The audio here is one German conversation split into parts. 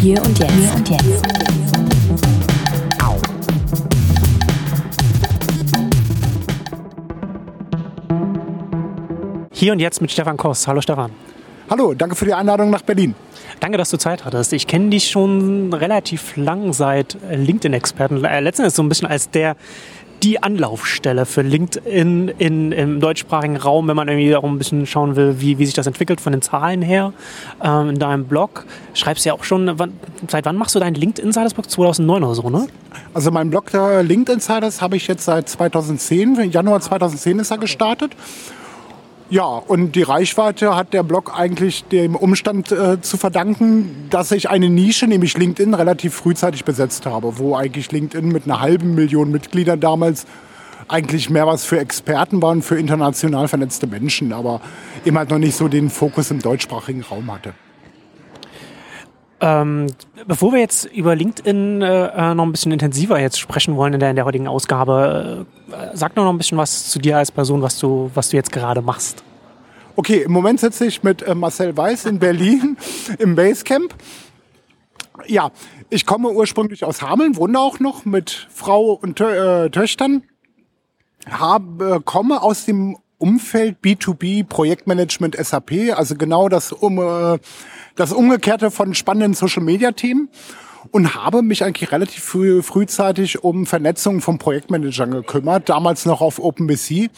Hier und jetzt. Hier und jetzt. Hier und jetzt mit Stefan Koss. Hallo Stefan. Hallo, danke für die Einladung nach Berlin. Danke, dass du Zeit hattest. Ich kenne dich schon relativ lang seit LinkedIn-Experten. Äh, letztendlich so ein bisschen als der die Anlaufstelle für LinkedIn in, im deutschsprachigen Raum, wenn man irgendwie auch ein bisschen schauen will, wie, wie sich das entwickelt von den Zahlen her. Ähm, in deinem Blog schreibst du ja auch schon, wann, seit wann machst du deinen LinkedIn-Insiders-Blog? 2009 oder so, ne? Also mein Blog der LinkedIn-Insiders habe ich jetzt seit 2010, Januar 2010 ist er gestartet. Ja, und die Reichweite hat der Blog eigentlich dem Umstand äh, zu verdanken, dass ich eine Nische, nämlich LinkedIn, relativ frühzeitig besetzt habe, wo eigentlich LinkedIn mit einer halben Million Mitgliedern damals eigentlich mehr was für Experten waren, für international vernetzte Menschen, aber eben halt noch nicht so den Fokus im deutschsprachigen Raum hatte. Ähm, bevor wir jetzt über LinkedIn äh, äh noch ein bisschen intensiver jetzt sprechen wollen in der, in der heutigen Ausgabe, äh, sag noch ein bisschen was zu dir als Person, was du, was du jetzt gerade machst. Okay, im Moment sitze ich mit äh, Marcel Weiß in Berlin im Basecamp. Ja, ich komme ursprünglich aus Hameln, wohne auch noch mit Frau und Tö äh, Töchtern. Habe, komme aus dem Umfeld B2B Projektmanagement SAP, also genau das, um, äh, das Umgekehrte von spannenden Social Media Themen und habe mich eigentlich relativ früh, frühzeitig um Vernetzung von Projektmanagern gekümmert, damals noch auf OpenBC.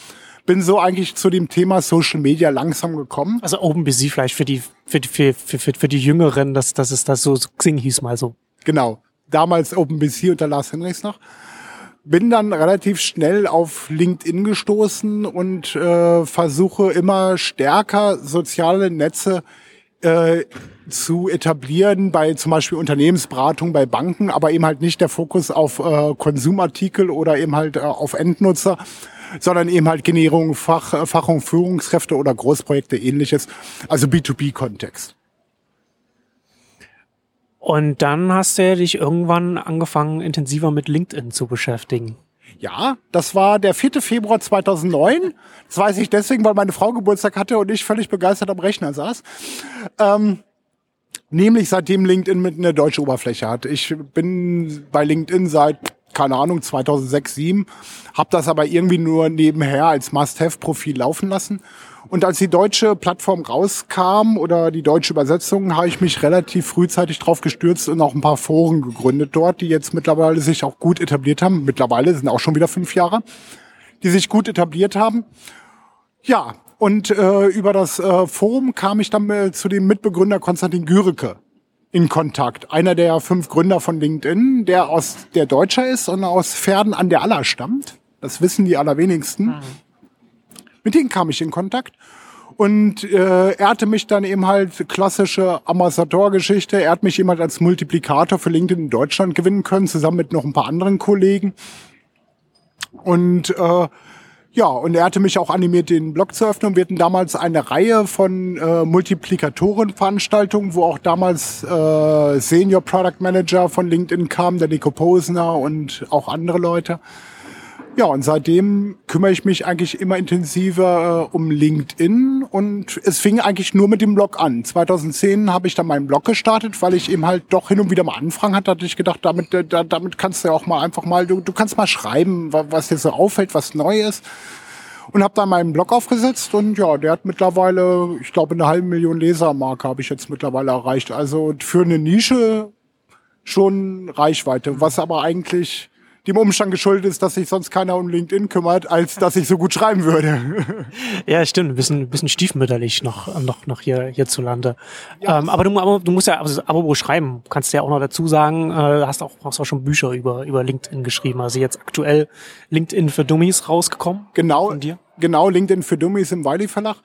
Bin so eigentlich zu dem Thema Social Media langsam gekommen. Also OpenBC vielleicht für die, für die, für, für, für die Jüngeren, dass, dass es das so Xing hieß mal so. Genau. Damals OpenBC unter Lars Henrichs noch bin dann relativ schnell auf LinkedIn gestoßen und äh, versuche immer stärker soziale Netze äh, zu etablieren bei zum Beispiel Unternehmensberatung bei Banken, aber eben halt nicht der Fokus auf äh, Konsumartikel oder eben halt äh, auf Endnutzer, sondern eben halt Generierung, Fach, äh, Fach- und Führungskräfte oder Großprojekte ähnliches, also B2B-Kontext. Und dann hast du dich irgendwann angefangen, intensiver mit LinkedIn zu beschäftigen. Ja, das war der 4. Februar 2009. Das weiß ich deswegen, weil meine Frau Geburtstag hatte und ich völlig begeistert am Rechner saß. Ähm, nämlich seitdem LinkedIn mit einer deutsche Oberfläche hat. Ich bin bei LinkedIn seit, keine Ahnung, 2006, 2007, habe das aber irgendwie nur nebenher als Must-Have-Profil laufen lassen und als die deutsche Plattform rauskam oder die deutsche Übersetzung, habe ich mich relativ frühzeitig drauf gestürzt und auch ein paar Foren gegründet dort, die jetzt mittlerweile sich auch gut etabliert haben. Mittlerweile sind auch schon wieder fünf Jahre, die sich gut etabliert haben. Ja, und äh, über das äh, Forum kam ich dann äh, zu dem Mitbegründer Konstantin Gürike in Kontakt. Einer der fünf Gründer von LinkedIn, der aus der Deutscher ist und aus Pferden an der Aller stammt. Das wissen die allerwenigsten. Mhm. Mit denen kam ich in Kontakt. Und äh, er hatte mich dann eben halt klassische Ambassador-Geschichte. Er hat mich jemand als Multiplikator für LinkedIn in Deutschland gewinnen können, zusammen mit noch ein paar anderen Kollegen. Und äh, ja, und er hatte mich auch animiert, den Blog zu öffnen. Wir hatten damals eine Reihe von äh, Multiplikatoren-Veranstaltungen, wo auch damals äh, Senior Product Manager von LinkedIn kam, der Nico Posner und auch andere Leute. Ja, und seitdem kümmere ich mich eigentlich immer intensiver äh, um LinkedIn und es fing eigentlich nur mit dem Blog an. 2010 habe ich dann meinen Blog gestartet, weil ich eben halt doch hin und wieder mal Anfragen hatte, hatte ich gedacht, damit, äh, da, damit kannst du ja auch mal einfach mal, du, du kannst mal schreiben, was dir so auffällt, was neu ist. Und habe dann meinen Blog aufgesetzt und ja, der hat mittlerweile, ich glaube, eine halbe Million Lesermarke habe ich jetzt mittlerweile erreicht. Also für eine Nische schon Reichweite, was aber eigentlich dem Umstand geschuldet ist, dass sich sonst keiner um LinkedIn kümmert, als dass ich so gut schreiben würde. ja, stimmt. Ein bisschen, ein bisschen stiefmütterlich noch, noch, noch hier, hierzulande. Ja. Ähm, aber, du, aber du musst ja, also, apropos schreiben, kannst du ja auch noch dazu sagen, äh, hast auch, hast auch schon Bücher über, über LinkedIn geschrieben. Also jetzt aktuell LinkedIn für Dummies rausgekommen. Genau. Von dir? Genau, LinkedIn für Dummies im Wiley Verlag.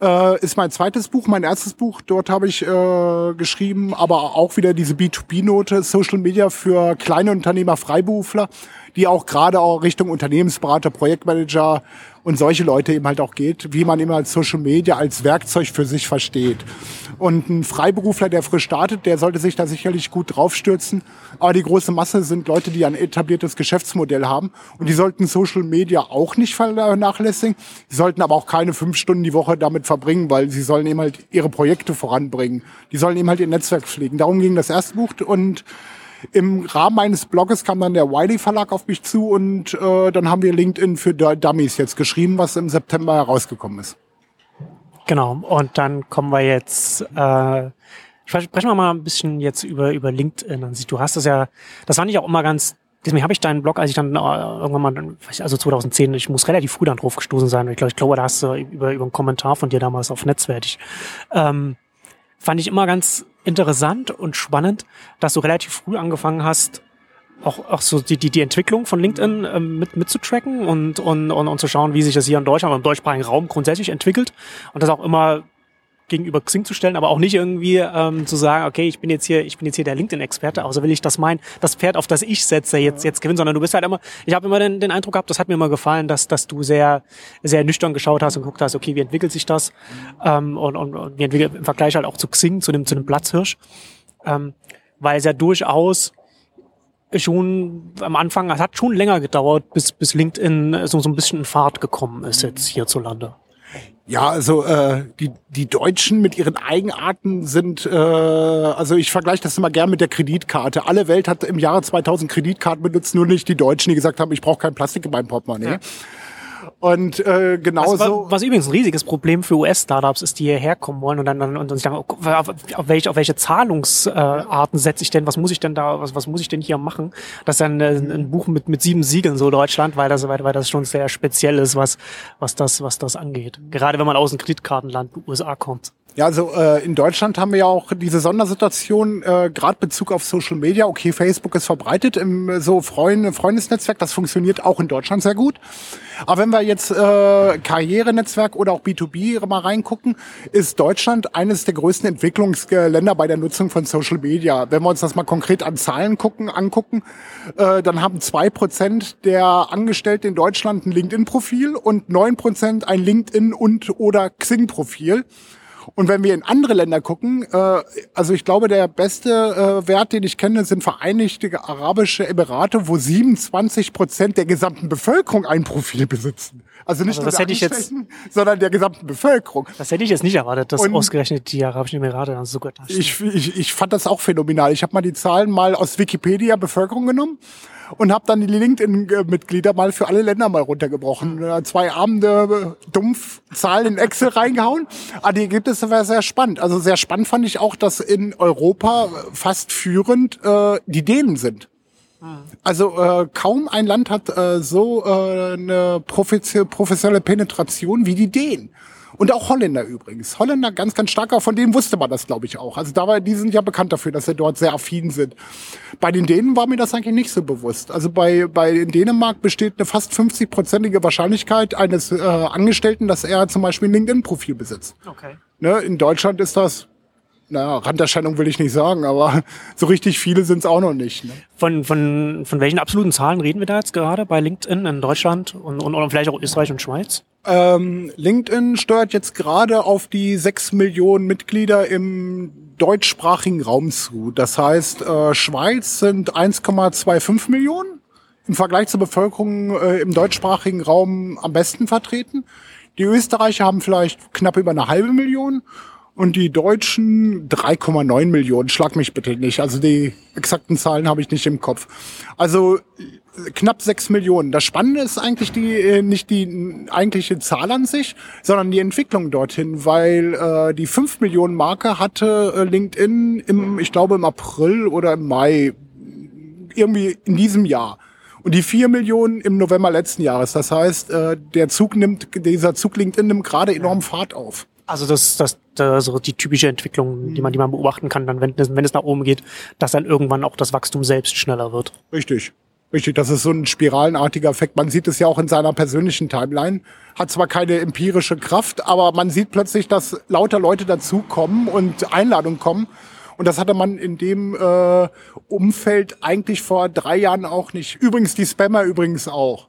Äh, ist mein zweites Buch, mein erstes Buch. Dort habe ich äh, geschrieben, aber auch wieder diese B2B-Note, Social Media für kleine Unternehmer, Freiberufler, die auch gerade auch Richtung Unternehmensberater, Projektmanager und solche Leute eben halt auch geht, wie man immer Social Media als Werkzeug für sich versteht. Und ein Freiberufler, der frisch startet, der sollte sich da sicherlich gut draufstürzen. Aber die große Masse sind Leute, die ein etabliertes Geschäftsmodell haben. Und die sollten Social Media auch nicht vernachlässigen. Sie sollten aber auch keine fünf Stunden die Woche damit verbringen, weil sie sollen eben halt ihre Projekte voranbringen. Die sollen eben halt ihr Netzwerk pflegen. Darum ging das erste Buch und im Rahmen meines Blogs kam dann der Wiley Verlag auf mich zu und äh, dann haben wir LinkedIn für Dummies jetzt geschrieben, was im September herausgekommen ist. Genau. Und dann kommen wir jetzt, äh, sprechen wir mal ein bisschen jetzt über, über LinkedIn an sich. Du hast das ja, das fand ich auch immer ganz, deswegen habe ich deinen Blog, als ich dann äh, irgendwann mal, also 2010, ich muss relativ früh dann drauf gestoßen sein. Ich glaube, ich glaube, da hast du über, über einen Kommentar von dir damals auf Netzwertig. Ähm, fand ich immer ganz interessant und spannend, dass du relativ früh angefangen hast, auch, auch so die, die, die Entwicklung von LinkedIn ähm, mit, mitzutracken und, und, und, und zu schauen, wie sich das hier in Deutschland im deutschsprachigen Raum grundsätzlich entwickelt und das auch immer gegenüber Xing zu stellen, aber auch nicht irgendwie ähm, zu sagen, okay, ich bin jetzt hier, ich bin jetzt hier der LinkedIn-Experte, außer will ich das mein, das Pferd, auf das ich setze, jetzt jetzt gewinnen, sondern du bist halt immer, ich habe immer den, den Eindruck gehabt, das hat mir immer gefallen, dass dass du sehr sehr nüchtern geschaut hast und geguckt hast, okay, wie entwickelt sich das ähm, und, und, und wie entwickelt im Vergleich halt auch zu Xing, zu dem zu dem Platzhirsch, ähm, weil es ja durchaus schon am Anfang, es hat schon länger gedauert, bis bis LinkedIn so so ein bisschen in Fahrt gekommen ist jetzt hierzulande. Ja, also äh, die, die Deutschen mit ihren Eigenarten sind, äh, also ich vergleiche das immer gern mit der Kreditkarte. Alle Welt hat im Jahre 2000 Kreditkarten benutzt, nur nicht die Deutschen, die gesagt haben, ich brauche kein Plastik in meinem Portemonnaie. Ja. Und äh, genauso. Was, was übrigens ein riesiges Problem für US-Startups ist, die hierher kommen wollen und dann, dann und dann sagen, auf, auf, welche, auf welche Zahlungsarten äh, setze ich denn, was muss ich denn da, was, was muss ich denn hier machen? Das ist dann äh, ein Buch mit, mit sieben Siegeln, so Deutschland, weil das, weil, weil das schon sehr speziell ist, was, was das, was das angeht. Gerade wenn man aus dem Kreditkartenland USA kommt. Ja, also äh, in Deutschland haben wir ja auch diese Sondersituation, äh, gerade Bezug auf Social Media. Okay, Facebook ist verbreitet im so Freunde, Freundesnetzwerk, das funktioniert auch in Deutschland sehr gut. Aber wenn wir jetzt äh, Karrierenetzwerk oder auch B2B mal reingucken, ist Deutschland eines der größten Entwicklungsländer bei der Nutzung von Social Media. Wenn wir uns das mal konkret an Zahlen gucken, angucken, äh, dann haben zwei Prozent der Angestellten in Deutschland ein LinkedIn-Profil und neun Prozent ein LinkedIn- und oder Xing-Profil. Und wenn wir in andere Länder gucken, äh, also ich glaube, der beste äh, Wert, den ich kenne, sind Vereinigte Arabische Emirate, wo 27 Prozent der gesamten Bevölkerung ein Profil besitzen. Also nicht also nur der jetzt, sondern der gesamten Bevölkerung. Das hätte ich jetzt nicht erwartet, dass Und ausgerechnet die Arabischen Emirate dann so gut ich, ich, ich fand das auch phänomenal. Ich habe mal die Zahlen mal aus Wikipedia Bevölkerung genommen und habe dann die LinkedIn-Mitglieder mal für alle Länder mal runtergebrochen. Äh, zwei Abende äh, dumpf Zahlen in Excel reingehauen. Aber die Ergebnisse waren sehr spannend. Also sehr spannend fand ich auch, dass in Europa fast führend äh, die Dänen sind. Also äh, kaum ein Land hat äh, so äh, eine professionelle Penetration wie die Dänen. Und auch Holländer übrigens. Holländer ganz, ganz starker, von denen wusste man das, glaube ich, auch. Also da war, die sind ja bekannt dafür, dass sie dort sehr affin sind. Bei den Dänen war mir das eigentlich nicht so bewusst. Also bei, bei in Dänemark besteht eine fast 50-prozentige Wahrscheinlichkeit eines äh, Angestellten, dass er zum Beispiel ein LinkedIn-Profil besitzt. Okay. Ne, in Deutschland ist das naja, Randerscheinung will ich nicht sagen, aber so richtig viele sind es auch noch nicht. Ne? Von, von, von welchen absoluten Zahlen reden wir da jetzt gerade bei LinkedIn in Deutschland und, und, und vielleicht auch Österreich und Schweiz? Ähm, LinkedIn steuert jetzt gerade auf die sechs Millionen Mitglieder im deutschsprachigen Raum zu. Das heißt, äh, Schweiz sind 1,25 Millionen im Vergleich zur Bevölkerung äh, im deutschsprachigen Raum am besten vertreten. Die Österreicher haben vielleicht knapp über eine halbe Million und die Deutschen 3,9 Millionen. Schlag mich bitte nicht. Also die exakten Zahlen habe ich nicht im Kopf. Also knapp sechs Millionen. Das Spannende ist eigentlich die äh, nicht die eigentliche Zahl an sich, sondern die Entwicklung dorthin, weil äh, die fünf Millionen Marke hatte äh, LinkedIn im, ich glaube im April oder im Mai irgendwie in diesem Jahr. Und die vier Millionen im November letzten Jahres. Das heißt, äh, der Zug nimmt, dieser Zug LinkedIn nimmt gerade enorm Fahrt auf. Also das, das, das so die typische Entwicklung, die man, die man beobachten kann, dann wenn wenn es nach oben geht, dass dann irgendwann auch das Wachstum selbst schneller wird. Richtig. Richtig, das ist so ein spiralenartiger Effekt. Man sieht es ja auch in seiner persönlichen Timeline. Hat zwar keine empirische Kraft, aber man sieht plötzlich, dass lauter Leute dazukommen und Einladungen kommen Und das hatte man in dem äh, Umfeld eigentlich vor drei Jahren auch nicht. Übrigens die Spammer übrigens auch.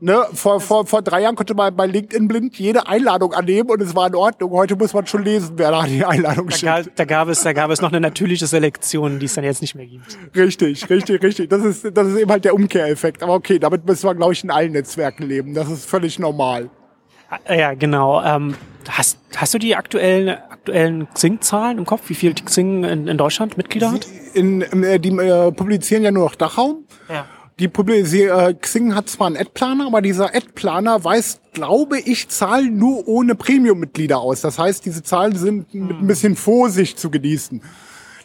Ne, vor, vor, vor drei Jahren konnte man bei LinkedIn blind jede Einladung annehmen und es war in Ordnung. Heute muss man schon lesen, wer da die Einladung Da, schickt. ga, da, gab es, da gab es noch eine natürliche Selektion, die es dann jetzt nicht mehr gibt. Richtig, richtig, richtig. Das ist, das ist eben halt der Umkehreffekt. Aber okay, damit müssen wir, glaube ich, in allen Netzwerken leben. Das ist völlig normal. Ah, Ja, genau. Ähm, hast, hast du die aktuellen, aktuellen Xing-Zahlen im Kopf, wie viel Xing in, in Deutschland Mitglieder hat? In, äh, die äh, publizieren ja nur noch Dachraum. Ja. Die publizieren, äh, Xing hat zwar einen Ad-Planer, aber dieser Ad-Planer weist, glaube ich, Zahlen nur ohne Premium-Mitglieder aus. Das heißt, diese Zahlen sind mit ein bisschen Vorsicht zu genießen.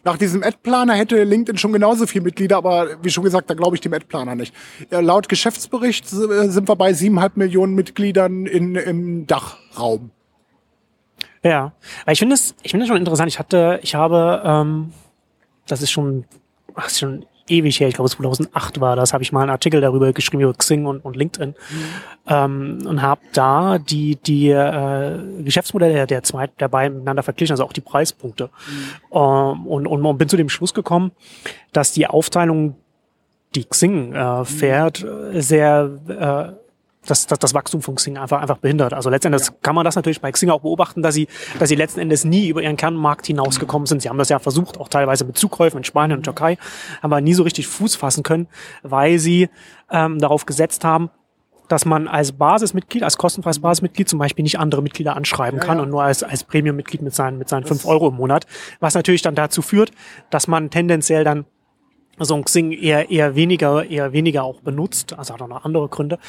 Nach diesem Ad-Planer hätte LinkedIn schon genauso viele Mitglieder, aber wie schon gesagt, da glaube ich dem Ad-Planer nicht. Äh, laut Geschäftsbericht äh, sind wir bei siebeneinhalb Millionen Mitgliedern in, im Dachraum. Ja, ich finde es, ich finde es schon interessant. Ich hatte, ich habe, ähm, das ist schon, ach, ist schon ewig her, ich glaube 2008 war das, habe ich mal einen Artikel darüber geschrieben über Xing und, und LinkedIn. Ähm, und habe da die die äh, Geschäftsmodelle der, der zwei beiden miteinander verglichen, also auch die Preispunkte. Ähm, und, und, und bin zu dem Schluss gekommen, dass die Aufteilung, die Xing äh, fährt, äh, sehr äh, das, das, das Wachstum von Xing einfach, einfach behindert. Also letztendlich kann man das natürlich bei Xing auch beobachten, dass sie, dass sie letzten Endes nie über ihren Kernmarkt hinausgekommen sind. Sie haben das ja versucht, auch teilweise mit Zukäufen in Spanien und Türkei, aber nie so richtig Fuß fassen können, weil sie ähm, darauf gesetzt haben, dass man als Basismitglied, als kostenfreies Basismitglied zum Beispiel nicht andere Mitglieder anschreiben kann ja. und nur als, als Premium-Mitglied mit seinen, mit seinen fünf Euro im Monat. Was natürlich dann dazu führt, dass man tendenziell dann so ein Xing eher, eher weniger, eher weniger auch benutzt. Also hat auch noch andere Gründe.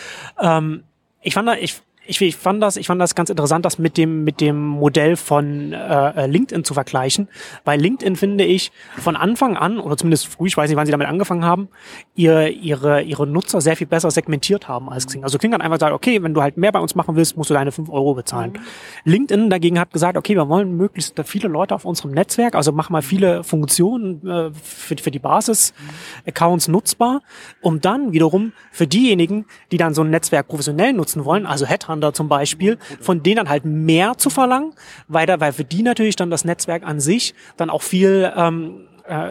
Ähm, ich fand da, ich, ich, ich fand das, ich fand das ganz interessant, das mit dem, mit dem Modell von äh, LinkedIn zu vergleichen. Weil LinkedIn finde ich von Anfang an, oder zumindest früh, ich weiß nicht, wann sie damit angefangen haben, ihr, ihre, ihre Nutzer sehr viel besser segmentiert haben als Xing. Also Xing hat einfach gesagt, okay, wenn du halt mehr bei uns machen willst, musst du deine fünf Euro bezahlen. LinkedIn dagegen hat gesagt, okay, wir wollen möglichst viele Leute auf unserem Netzwerk, also mach mal viele Funktionen äh, für, für die Basis-Accounts nutzbar, um dann wiederum für diejenigen, die dann so ein Netzwerk professionell nutzen wollen, also Headhunter zum Beispiel, von denen dann halt mehr zu verlangen, weil, da, weil für die natürlich dann das Netzwerk an sich dann auch viel, ähm, äh,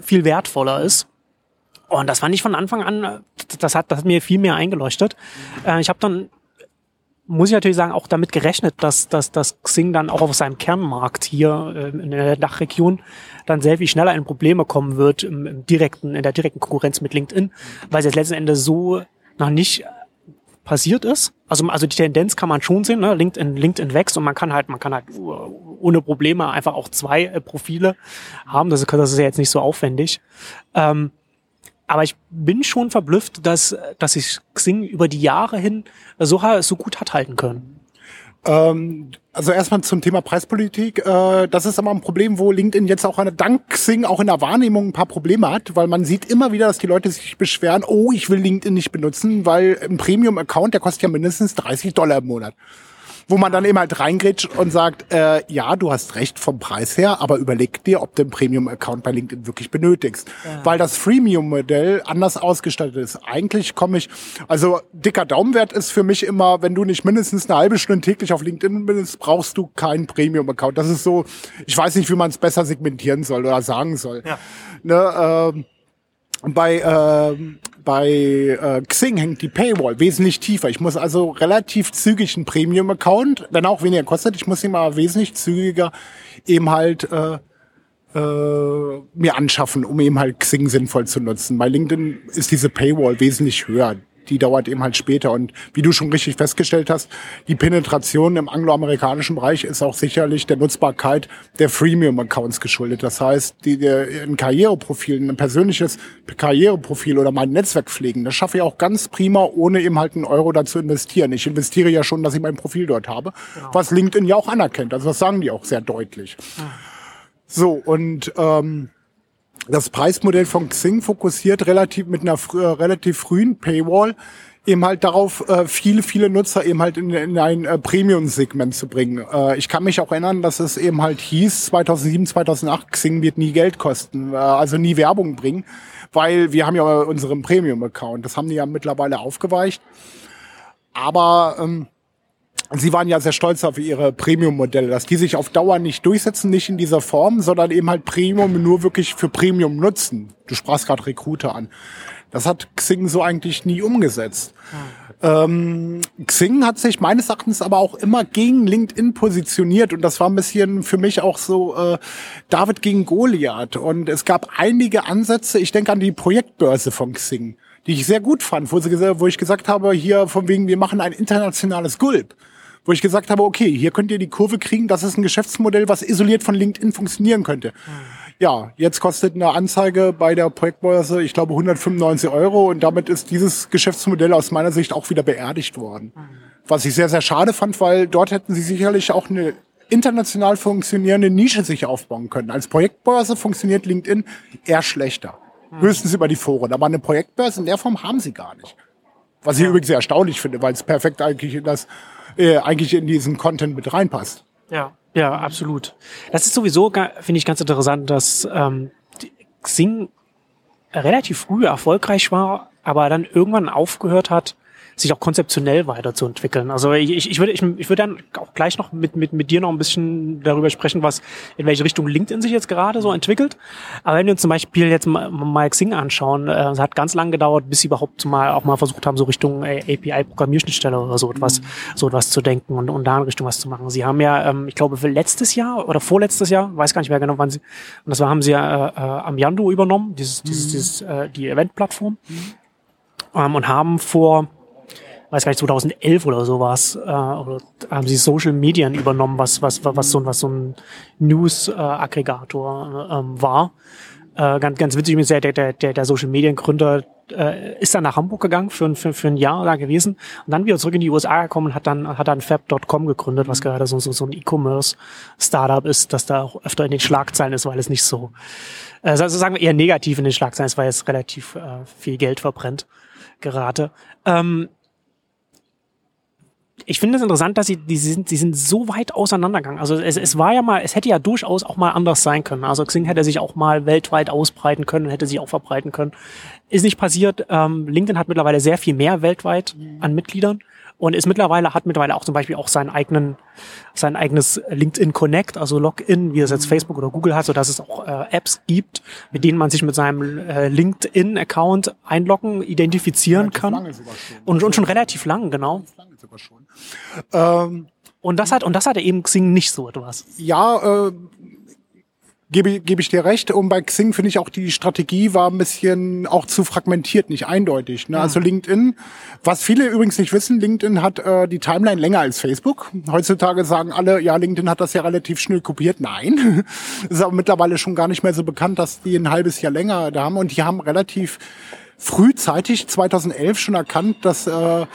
viel wertvoller ist. Und das fand ich von Anfang an, äh, das hat, das hat mir viel mehr eingeleuchtet. Äh, ich habe dann muss ich natürlich sagen, auch damit gerechnet, dass, dass, dass Xing dann auch auf seinem Kernmarkt hier äh, in der Dachregion dann sehr viel schneller in Probleme kommen wird im, im direkten, in der direkten Konkurrenz mit LinkedIn, weil es jetzt letzten Endes so noch nicht passiert ist. Also, also die Tendenz kann man schon sehen, ne? LinkedIn, LinkedIn wächst und man kann halt, man kann halt ohne Probleme einfach auch zwei äh, Profile haben. Das, ist- das ist ja jetzt nicht so aufwendig. Ähm, aber ich bin schon verblüfft, dass, dass sich Xing über die Jahre hin so, so gut hat halten können. Ähm, also erstmal zum Thema Preispolitik. Äh, das ist aber ein Problem, wo LinkedIn jetzt auch eine, dank Xing auch in der Wahrnehmung ein paar Probleme hat, weil man sieht immer wieder, dass die Leute sich beschweren, oh, ich will LinkedIn nicht benutzen, weil ein Premium-Account, der kostet ja mindestens 30 Dollar im Monat. Wo man dann eben halt reingrätscht und sagt, äh, ja, du hast recht vom Preis her, aber überleg dir, ob du einen Premium-Account bei LinkedIn wirklich benötigst. Weil das Freemium-Modell anders ausgestattet ist. Eigentlich komme ich, also dicker Daumenwert ist für mich immer, wenn du nicht mindestens eine halbe Stunde täglich auf LinkedIn bist, brauchst du keinen Premium-Account. Das ist so, ich weiß nicht, wie man es besser segmentieren soll oder sagen soll. Ja. Ne, ähm, bei ähm, bei äh, Xing hängt die Paywall wesentlich tiefer. Ich muss also relativ zügig einen Premium-Account, wenn auch weniger kostet, ich muss ihn mal wesentlich zügiger eben halt äh, äh, mir anschaffen, um eben halt Xing sinnvoll zu nutzen. Bei LinkedIn ist diese Paywall wesentlich höher. Die dauert eben halt später. Und wie du schon richtig festgestellt hast, die Penetration im angloamerikanischen Bereich ist auch sicherlich der Nutzbarkeit der Freemium-Accounts geschuldet. Das heißt, die, der, ein Karriereprofil, ein persönliches Karriereprofil oder mein Netzwerk pflegen, das schaffe ich auch ganz prima, ohne eben halt einen Euro dazu investieren. Ich investiere ja schon, dass ich mein Profil dort habe, was LinkedIn ja auch anerkennt. Also das sagen die auch sehr deutlich. So, und ähm, das Preismodell von Xing fokussiert relativ mit einer frü- äh, relativ frühen Paywall eben halt darauf, äh, viele, viele Nutzer eben halt in, in ein äh, Premium-Segment zu bringen. Äh, ich kann mich auch erinnern, dass es eben halt hieß, 2007, 2008, Xing wird nie Geld kosten, äh, also nie Werbung bringen, weil wir haben ja unseren Premium-Account. Das haben die ja mittlerweile aufgeweicht. Aber ähm, Sie waren ja sehr stolz auf ihre Premium-Modelle, dass die sich auf Dauer nicht durchsetzen, nicht in dieser Form, sondern eben halt Premium nur wirklich für Premium nutzen. Du sprachst gerade Recruiter an. Das hat Xing so eigentlich nie umgesetzt. Ähm, Xing hat sich meines Erachtens aber auch immer gegen LinkedIn positioniert und das war ein bisschen für mich auch so äh, David gegen Goliath. Und es gab einige Ansätze, ich denke an die Projektbörse von Xing, die ich sehr gut fand, wo, sie, wo ich gesagt habe, hier von wegen, wir machen ein internationales Gulp wo ich gesagt habe, okay, hier könnt ihr die Kurve kriegen, das ist ein Geschäftsmodell, was isoliert von LinkedIn funktionieren könnte. Mhm. Ja, jetzt kostet eine Anzeige bei der Projektbörse, ich glaube, 195 Euro und damit ist dieses Geschäftsmodell aus meiner Sicht auch wieder beerdigt worden. Mhm. Was ich sehr, sehr schade fand, weil dort hätten sie sicherlich auch eine international funktionierende Nische sich aufbauen können. Als Projektbörse funktioniert LinkedIn eher schlechter. Mhm. Höchstens über die Foren. Aber eine Projektbörse in der Form haben sie gar nicht. Was ich übrigens sehr erstaunlich finde, weil es perfekt eigentlich in das, äh, eigentlich in diesen Content mit reinpasst. Ja. Ja, absolut. Das ist sowieso, finde ich, ganz interessant, dass ähm, Xing relativ früh erfolgreich war, aber dann irgendwann aufgehört hat, sich auch konzeptionell weiterzuentwickeln. Also ich, ich würde ich, ich würde dann auch gleich noch mit, mit, mit dir noch ein bisschen darüber sprechen, was in welche Richtung LinkedIn sich jetzt gerade so entwickelt. Aber wenn wir uns zum Beispiel jetzt mal Xing anschauen, äh, es hat ganz lang gedauert, bis sie überhaupt mal auch mal versucht haben, so Richtung äh, API-Programmierschnittstelle oder so etwas, mhm. so etwas zu denken und, und da in Richtung was zu machen. Sie haben ja, ähm, ich glaube, letztes Jahr oder vorletztes Jahr, weiß gar nicht mehr genau, wann sie, und das war, haben sie ja äh, äh, Amyando übernommen, dieses, dieses, mhm. dieses äh, die Event-Plattform. Mhm. Ähm, und haben vor weiß gar nicht, 2011 oder sowas, äh, oder haben sie Social Medien übernommen, was, was, was, so, was so ein News-Aggregator äh, ähm, war. Äh, ganz, ganz witzig ist ja, der, der, der Social Medien Gründer äh, ist dann nach Hamburg gegangen für, für, für ein Jahr da gewesen und dann wieder zurück in die USA gekommen und hat dann, hat dann Fab.com gegründet, was gerade so, so, so ein E-Commerce-Startup ist, das da auch öfter in den Schlagzeilen ist, weil es nicht so, äh, also sagen wir eher negativ in den Schlagzeilen ist, weil es relativ äh, viel Geld verbrennt gerate. Ähm, ich finde es interessant, dass sie, die sind, sie sind so weit auseinandergegangen. Also es, es war ja mal, es hätte ja durchaus auch mal anders sein können. Also Xing hätte sich auch mal weltweit ausbreiten können, hätte sich auch verbreiten können. Ist nicht passiert. Ähm, LinkedIn hat mittlerweile sehr viel mehr weltweit an Mitgliedern und ist mittlerweile, hat mittlerweile auch zum Beispiel auch seinen eigenen, sein eigenes LinkedIn Connect, also Login, wie es jetzt Facebook oder Google hat, so dass es auch äh, Apps gibt, mit denen man sich mit seinem äh, LinkedIn-Account einloggen, identifizieren relativ kann. Lange sogar schon. Und, und schon relativ lang, genau. Lange sogar schon. Ähm, und das hat und das hatte eben Xing nicht so etwas. Ja, äh, gebe, gebe ich dir recht. Und bei Xing finde ich auch die Strategie war ein bisschen auch zu fragmentiert, nicht eindeutig. Ne? Also LinkedIn, was viele übrigens nicht wissen, LinkedIn hat äh, die Timeline länger als Facebook. Heutzutage sagen alle, ja, LinkedIn hat das ja relativ schnell kopiert. Nein, ist aber mittlerweile schon gar nicht mehr so bekannt, dass die ein halbes Jahr länger da haben. Und die haben relativ frühzeitig 2011 schon erkannt, dass äh,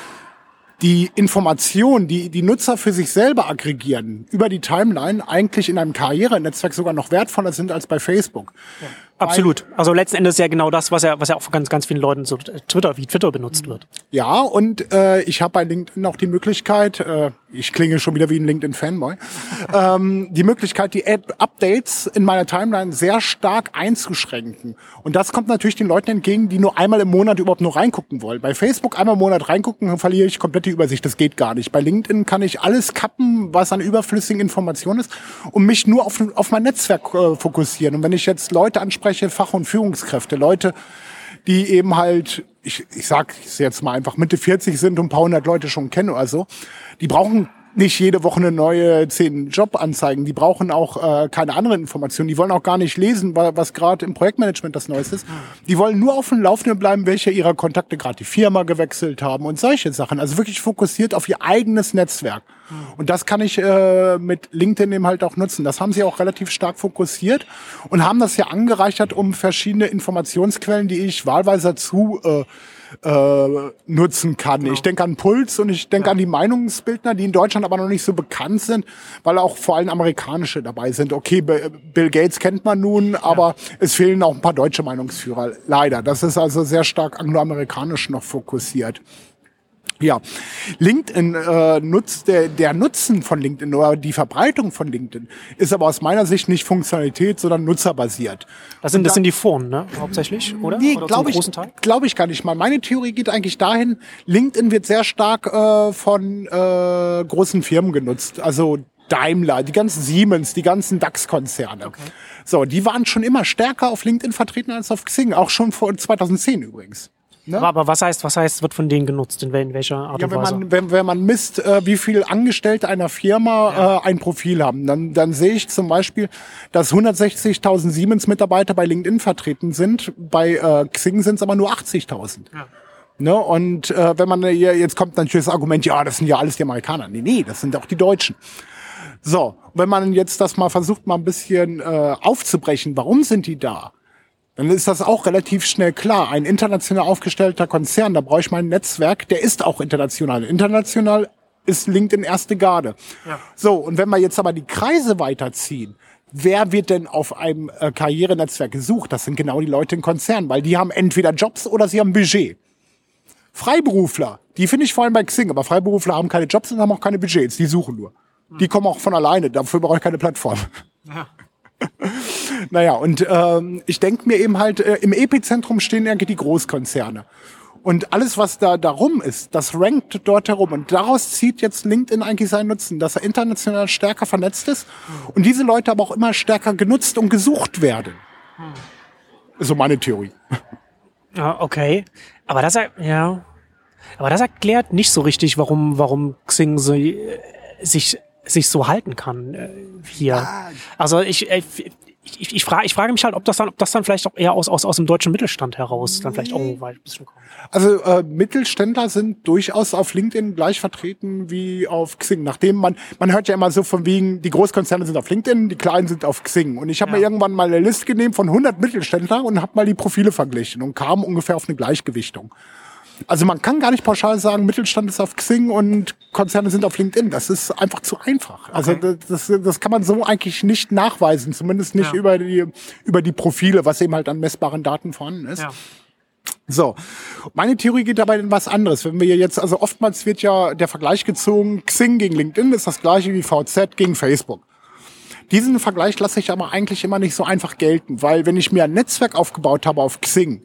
die Information, die die Nutzer für sich selber aggregieren, über die Timeline eigentlich in einem Karrierenetzwerk sogar noch wertvoller sind als bei Facebook. Ja. Absolut. Also letzten Endes ja genau das, was ja, was ja auch von ganz, ganz vielen Leuten so Twitter, wie Twitter benutzt wird. Ja, und äh, ich habe bei LinkedIn auch die Möglichkeit, äh, ich klinge schon wieder wie ein LinkedIn-Fanboy, ähm, die Möglichkeit, die Ad Updates in meiner Timeline sehr stark einzuschränken. Und das kommt natürlich den Leuten entgegen, die nur einmal im Monat überhaupt nur reingucken wollen. Bei Facebook einmal im Monat reingucken, verliere ich komplett die Übersicht. Das geht gar nicht. Bei LinkedIn kann ich alles kappen, was an überflüssigen Informationen ist, und mich nur auf, auf mein Netzwerk äh, fokussieren. Und wenn ich jetzt Leute anspreche, Fach- und Führungskräfte, Leute, die eben halt, ich, ich sag jetzt mal einfach Mitte 40 sind und ein paar hundert Leute schon kennen oder so, die brauchen nicht jede Woche eine neue zehn Jobanzeigen. Die brauchen auch äh, keine anderen Informationen. Die wollen auch gar nicht lesen, was gerade im Projektmanagement das Neueste ist. Die wollen nur auf dem Laufenden bleiben, welche ihrer Kontakte gerade die Firma gewechselt haben und solche Sachen. Also wirklich fokussiert auf ihr eigenes Netzwerk. Und das kann ich äh, mit LinkedIn eben halt auch nutzen. Das haben sie auch relativ stark fokussiert und haben das ja angereichert um verschiedene Informationsquellen, die ich wahlweise dazu äh, äh, nutzen kann. Genau. Ich denke an Puls und ich denke ja. an die Meinungsbildner, die in Deutschland aber noch nicht so bekannt sind, weil auch vor allem amerikanische dabei sind. Okay, Bill Gates kennt man nun, aber ja. es fehlen auch ein paar deutsche Meinungsführer. Leider. Das ist also sehr stark angloamerikanisch noch fokussiert. Ja, LinkedIn äh, nutzt der, der Nutzen von LinkedIn oder die Verbreitung von LinkedIn ist aber aus meiner Sicht nicht Funktionalität, sondern nutzerbasiert. Das sind, das sind die Foren, ne? Hauptsächlich, oder? Nee, glaube ich, glaube ich gar nicht mal. Meine Theorie geht eigentlich dahin, LinkedIn wird sehr stark äh, von äh, großen Firmen genutzt. Also Daimler, die ganzen Siemens, die ganzen DAX-Konzerne. So, die waren schon immer stärker auf LinkedIn vertreten als auf Xing, auch schon vor 2010 übrigens. Ne? Aber, aber was heißt, was heißt, wird von denen genutzt? In, wel- in welcher Art Ja, und wenn Weise? man, wenn, wenn man misst, äh, wie viel Angestellte einer Firma äh, ein Profil haben, dann, dann sehe ich zum Beispiel, dass 160.000 Siemens-Mitarbeiter bei LinkedIn vertreten sind. Bei äh, Xing sind es aber nur 80.000. Ne? Und äh, wenn man hier, jetzt kommt natürlich das Argument, ja, das sind ja alles die Amerikaner. Nee, nee, das sind auch die Deutschen. So, wenn man jetzt das mal versucht, mal ein bisschen äh, aufzubrechen, warum sind die da? Dann ist das auch relativ schnell klar. Ein international aufgestellter Konzern, da brauche ich mein Netzwerk, der ist auch international. International ist LinkedIn erste Garde. So, und wenn wir jetzt aber die Kreise weiterziehen, wer wird denn auf einem äh, Karrierenetzwerk gesucht? Das sind genau die Leute in Konzernen, weil die haben entweder Jobs oder sie haben Budget. Freiberufler, die finde ich vor allem bei Xing, aber Freiberufler haben keine Jobs und haben auch keine Budgets, die suchen nur. Die kommen auch von alleine, dafür brauche ich keine Plattform. Naja, und ähm, ich denke mir eben halt, äh, im Epizentrum stehen irgendwie die Großkonzerne. Und alles, was da darum ist, das rankt dort herum. Und daraus zieht jetzt LinkedIn eigentlich seinen Nutzen, dass er international stärker vernetzt ist und diese Leute aber auch immer stärker genutzt und gesucht werden. Ist so meine Theorie. Ja, okay. Aber das, ja. Aber das erklärt nicht so richtig, warum, warum Xing so, äh, sich, sich so halten kann äh, hier. Also ich, äh, ich, ich, frage, ich frage mich halt, ob das dann, ob das dann vielleicht auch eher aus, aus, aus dem deutschen Mittelstand heraus dann vielleicht auch ein bisschen kommt. Also äh, Mittelständler sind durchaus auf LinkedIn gleich vertreten wie auf Xing. Nachdem man, man hört ja immer so von wegen, die Großkonzerne sind auf LinkedIn, die kleinen sind auf Xing. Und ich habe Ja. mir irgendwann mal eine Liste genommen von 100 Mittelständlern und habe mal die Profile verglichen und kam ungefähr auf eine Gleichgewichtung. Also man kann gar nicht pauschal sagen, Mittelstand ist auf Xing und Konzerne sind auf LinkedIn. Das ist einfach zu einfach. Also Okay. das, das, das kann man so eigentlich nicht nachweisen, zumindest nicht Ja. über, die, über die Profile, was eben halt an messbaren Daten vorhanden ist. Ja. So, meine Theorie geht dabei in was anderes. Wenn wir jetzt, also oftmals wird ja der Vergleich gezogen, Xing gegen LinkedIn ist das gleiche wie VZ gegen Facebook. Diesen Vergleich lasse ich aber eigentlich immer nicht so einfach gelten, weil wenn ich mir ein Netzwerk aufgebaut habe auf Xing,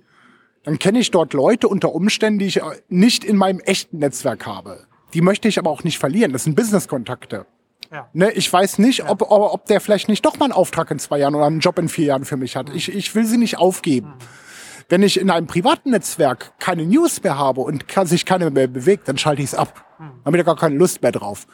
dann kenne ich dort Leute unter Umständen, die ich äh, nicht in meinem echten Netzwerk habe. Die möchte ich aber auch nicht verlieren. Das sind Business-Kontakte. Ja. Ne, ich weiß nicht, ob, ob, ob der vielleicht nicht doch mal einen Auftrag in zwei Jahren oder einen Job in vier Jahren für mich hat. Ich, ich will sie nicht aufgeben. Wenn ich in einem privaten Netzwerk keine News mehr habe und kann, sich keiner mehr bewegt, dann schalte ich es ab. Dann habe ich da gar keine Lust mehr drauf.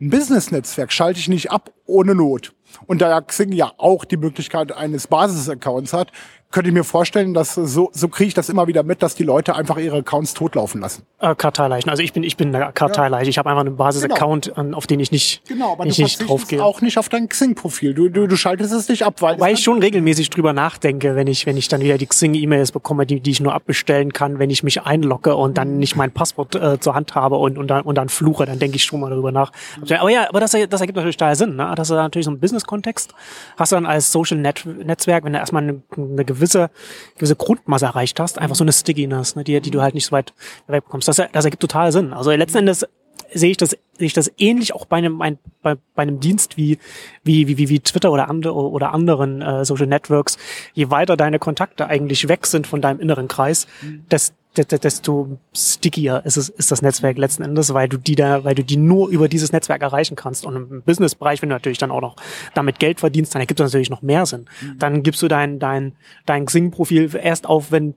Ein Business-Netzwerk schalte ich nicht ab ohne Not. Und da ja Xing ja auch die Möglichkeit eines Basis-Accounts hat, könnte ich mir vorstellen, dass so, so kriege ich das immer wieder mit, dass die Leute einfach ihre Accounts totlaufen lassen. Äh, Karteileichen. Also ich bin, ich bin eine Karteileiche. Ich habe einfach einen Basis-Account, an- auf den ich nicht, Genau, aber ich du nicht draufgehe. auch nicht auf dein Xing-Profil. Du, du, du schaltest es nicht ab, weil Weil ich schon regelmäßig drüber nachdenke, wenn ich, wenn ich dann wieder die Xing-E-Mails bekomme, die, die ich nur abbestellen kann, wenn ich mich einlogge und dann nicht mein Passwort äh, zur Hand habe und, und, dann, und dann fluche, dann denke ich schon mal darüber nach. Aber ja, aber das, das ergibt natürlich daher Sinn. Ne? Das ist natürlich so ein Business-Kontext. Hast du dann als Social-Netzwerk, wenn du erstmal eine, eine gewisse, gewisse Grundmasse erreicht hast, einfach so eine Stickiness, ne? die, die du halt nicht so weit wegbekommst. Das, das ergibt total Sinn. Also letzten Endes sehe ich das, sehe ich das ähnlich auch bei einem, ein, bei, bei einem Dienst wie, wie, wie, wie, Twitter oder andere, oder anderen äh, Social Networks. Je weiter deine Kontakte eigentlich weg sind von deinem inneren Kreis, des, de- de- desto stickier ist es, ist das Netzwerk letzten Endes, weil du die da, weil du die nur über dieses Netzwerk erreichen kannst. Und im Businessbereich, wenn du natürlich dann auch noch damit Geld verdienst, dann ergibt das natürlich noch mehr Sinn. Dann gibst du dein, dein, dein Xing-Profil erst auf, wenn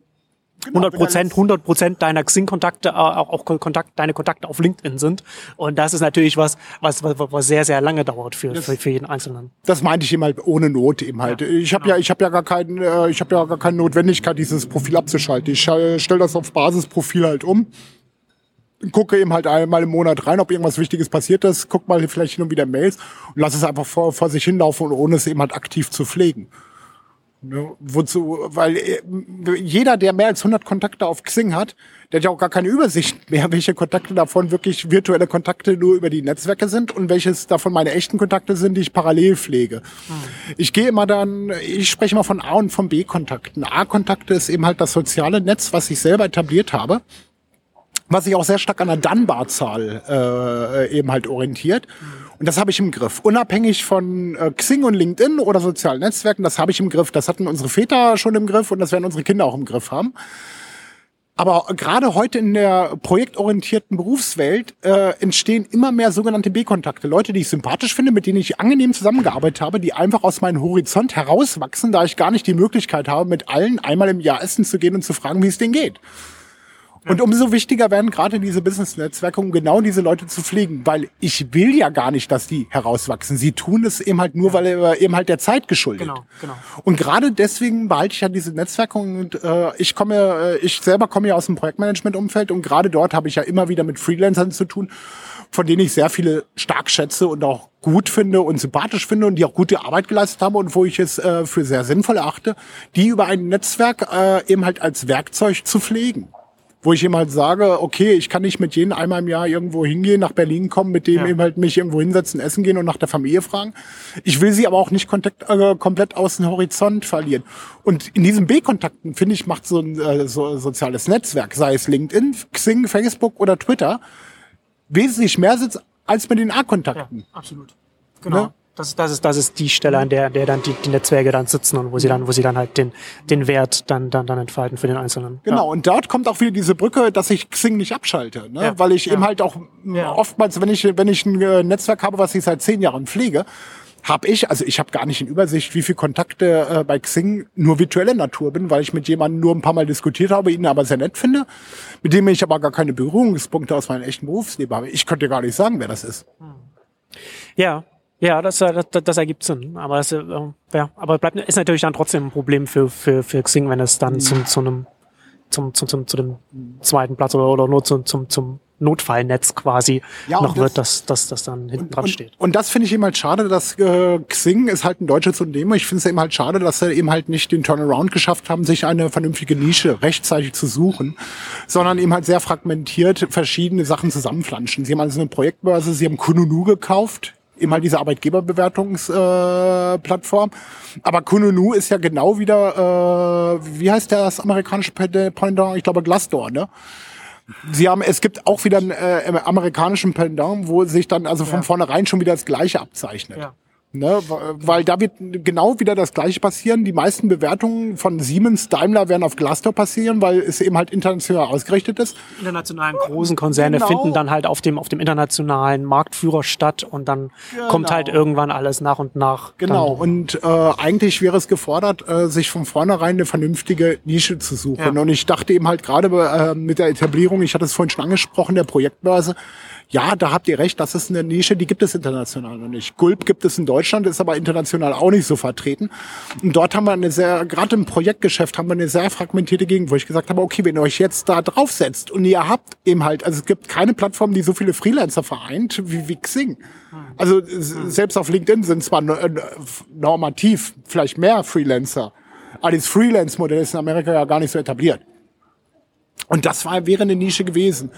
100 Prozent, 100 Prozent deiner Xing-Kontakte, äh, auch, auch Kontakt, deine Kontakte auf LinkedIn sind. Und das ist natürlich was, was, was, was sehr, sehr lange dauert für, für, für jeden Einzelnen. Das meinte ich eben halt ohne Not eben halt. Ich habe ja, ich habe ja gar keinen, äh, ich habe ja gar keine Notwendigkeit, dieses Profil abzuschalten. Ich äh, stelle das auf Basisprofil halt um. Gucke eben halt einmal im Monat rein, ob irgendwas Wichtiges passiert ist, guck mal vielleicht hin und wieder Mails und lass es einfach vor, vor sich hinlaufen, ohne es eben halt aktiv zu pflegen. Ne, wozu, weil äh, jeder, der mehr als 100 Kontakte auf Xing hat, der hat ja auch gar keine Übersicht mehr, welche Kontakte davon wirklich virtuelle Kontakte nur über die Netzwerke sind und welches davon meine echten Kontakte sind, die ich parallel pflege. Ich gehe immer dann, ich spreche immer von A und von B-Kontakten. A-Kontakte ist eben halt das soziale Netz, was ich selber etabliert habe was sich auch sehr stark an der Dunbar-Zahl äh, eben halt orientiert. Und das habe ich im Griff. Unabhängig von äh, Xing und LinkedIn oder sozialen Netzwerken, das habe ich im Griff. Das hatten unsere Väter schon im Griff und das werden unsere Kinder auch im Griff haben. Aber gerade heute in der projektorientierten Berufswelt äh, entstehen immer mehr sogenannte B-Kontakte. Leute, die ich sympathisch finde, mit denen ich angenehm zusammengearbeitet habe, die einfach aus meinem Horizont herauswachsen, da ich gar nicht die Möglichkeit habe, mit allen einmal im Jahr essen zu gehen und zu fragen, wie es denen geht. Und umso wichtiger werden gerade diese Business-Netzwerke, um genau diese Leute zu pflegen, weil ich will ja gar nicht, dass die herauswachsen. Sie tun es eben halt nur, ja. weil er eben halt der Zeit geschuldet. Genau, genau. Und gerade deswegen behalte ich ja diese Netzwerke und äh, ich komme, äh, ich selber komme ja aus dem Projektmanagement-Umfeld und gerade dort habe ich ja immer wieder mit Freelancern zu tun, von denen ich sehr viele stark schätze und auch gut finde und sympathisch finde und die auch gute Arbeit geleistet haben und wo ich es äh, für sehr sinnvoll erachte, die über ein Netzwerk äh, eben halt als Werkzeug zu pflegen wo ich ihm halt sage, okay, ich kann nicht mit jedem einmal im Jahr irgendwo hingehen, nach Berlin kommen, mit dem ja. eben halt mich irgendwo hinsetzen, essen gehen und nach der Familie fragen. Ich will sie aber auch nicht kontakt, äh, komplett aus dem Horizont verlieren. Und in diesen B-Kontakten, finde ich, macht so ein äh, so soziales Netzwerk, sei es LinkedIn, Xing, Facebook oder Twitter, wesentlich mehr Sitz als mit den A-Kontakten. Ja, absolut. Genau. Ne? Das, das, ist, das ist die Stelle, an der, der dann die, die Netzwerke dann sitzen und wo sie dann, wo sie dann halt den, den Wert dann, dann, dann entfalten für den Einzelnen. Genau, ja. und dort kommt auch wieder diese Brücke, dass ich Xing nicht abschalte, ne? Ja. weil ich ja. eben halt auch oftmals, wenn ich, wenn ich ein äh, Netzwerk habe, was ich seit zehn Jahren pflege, habe ich, also ich habe gar nicht in Übersicht, wie viele Kontakte äh, bei Xing nur virtuelle Natur bin, weil ich mit jemandem nur ein paar Mal diskutiert habe, ihn aber sehr nett finde, mit dem ich aber gar keine Berührungspunkte aus meinem echten Berufsleben habe. Ich könnte gar nicht sagen, wer das ist. Ja, ja, das, äh, das, das ergibt Sinn. Aber es, äh, ja, aber bleibt ist natürlich dann trotzdem ein Problem für, für, für Xing, wenn es dann mhm. zum, zu einem zum, zum, zum, zu dem zweiten Platz oder, oder nur zum, zum, zum Notfallnetz quasi ja, noch das, wird, dass das, das dann hinten dran steht. Und, und das finde ich eben halt schade, dass äh, Xing ist halt ein deutsches Unternehmen. Ich finde es eben halt schade, dass sie eben halt nicht den Turnaround geschafft haben, sich eine vernünftige Nische rechtzeitig zu suchen, sondern eben halt sehr fragmentiert verschiedene Sachen zusammenflanschen. Sie haben also eine Projektbörse, sie haben Kununu gekauft, halt diese Arbeitgeberbewertungsplattform. Äh, Aber Kununu ist ja genau wieder, äh, wie heißt das amerikanische Pendant? Ich glaube Glassdoor, ne? Sie haben, es gibt auch wieder einen äh, amerikanischen Pendant, wo sich dann also von ja. vornherein schon wieder das Gleiche abzeichnet. Ja. Ne, weil da wird genau wieder das Gleiche passieren. Die meisten Bewertungen von Siemens, Daimler werden auf Glassdoor passieren, weil es eben halt international ausgerichtet ist. Die internationalen großen Konzerne genau. finden dann halt auf dem, auf dem internationalen Marktführer statt und dann genau. kommt halt irgendwann alles nach und nach. Genau. Und äh, eigentlich wäre es gefordert, äh, sich von vornherein eine vernünftige Nische zu suchen. Ja. Und ich dachte eben halt gerade äh, mit der Etablierung, ich hatte es vorhin schon angesprochen, der Projektbörse, ja, da habt ihr recht, das ist eine Nische, die gibt es international noch nicht. Gulp gibt es in Deutschland, ist aber international auch nicht so vertreten. Und dort haben wir eine sehr, gerade im Projektgeschäft haben wir eine sehr fragmentierte Gegend, wo ich gesagt habe, okay, wenn ihr euch jetzt da draufsetzt und ihr habt eben halt, also es gibt keine Plattform, die so viele Freelancer vereint wie, wie Xing. Also selbst auf LinkedIn sind zwar äh, normativ vielleicht mehr Freelancer, aber das Freelance-Modell ist in Amerika ja gar nicht so etabliert. Und das war, wäre eine Nische gewesen.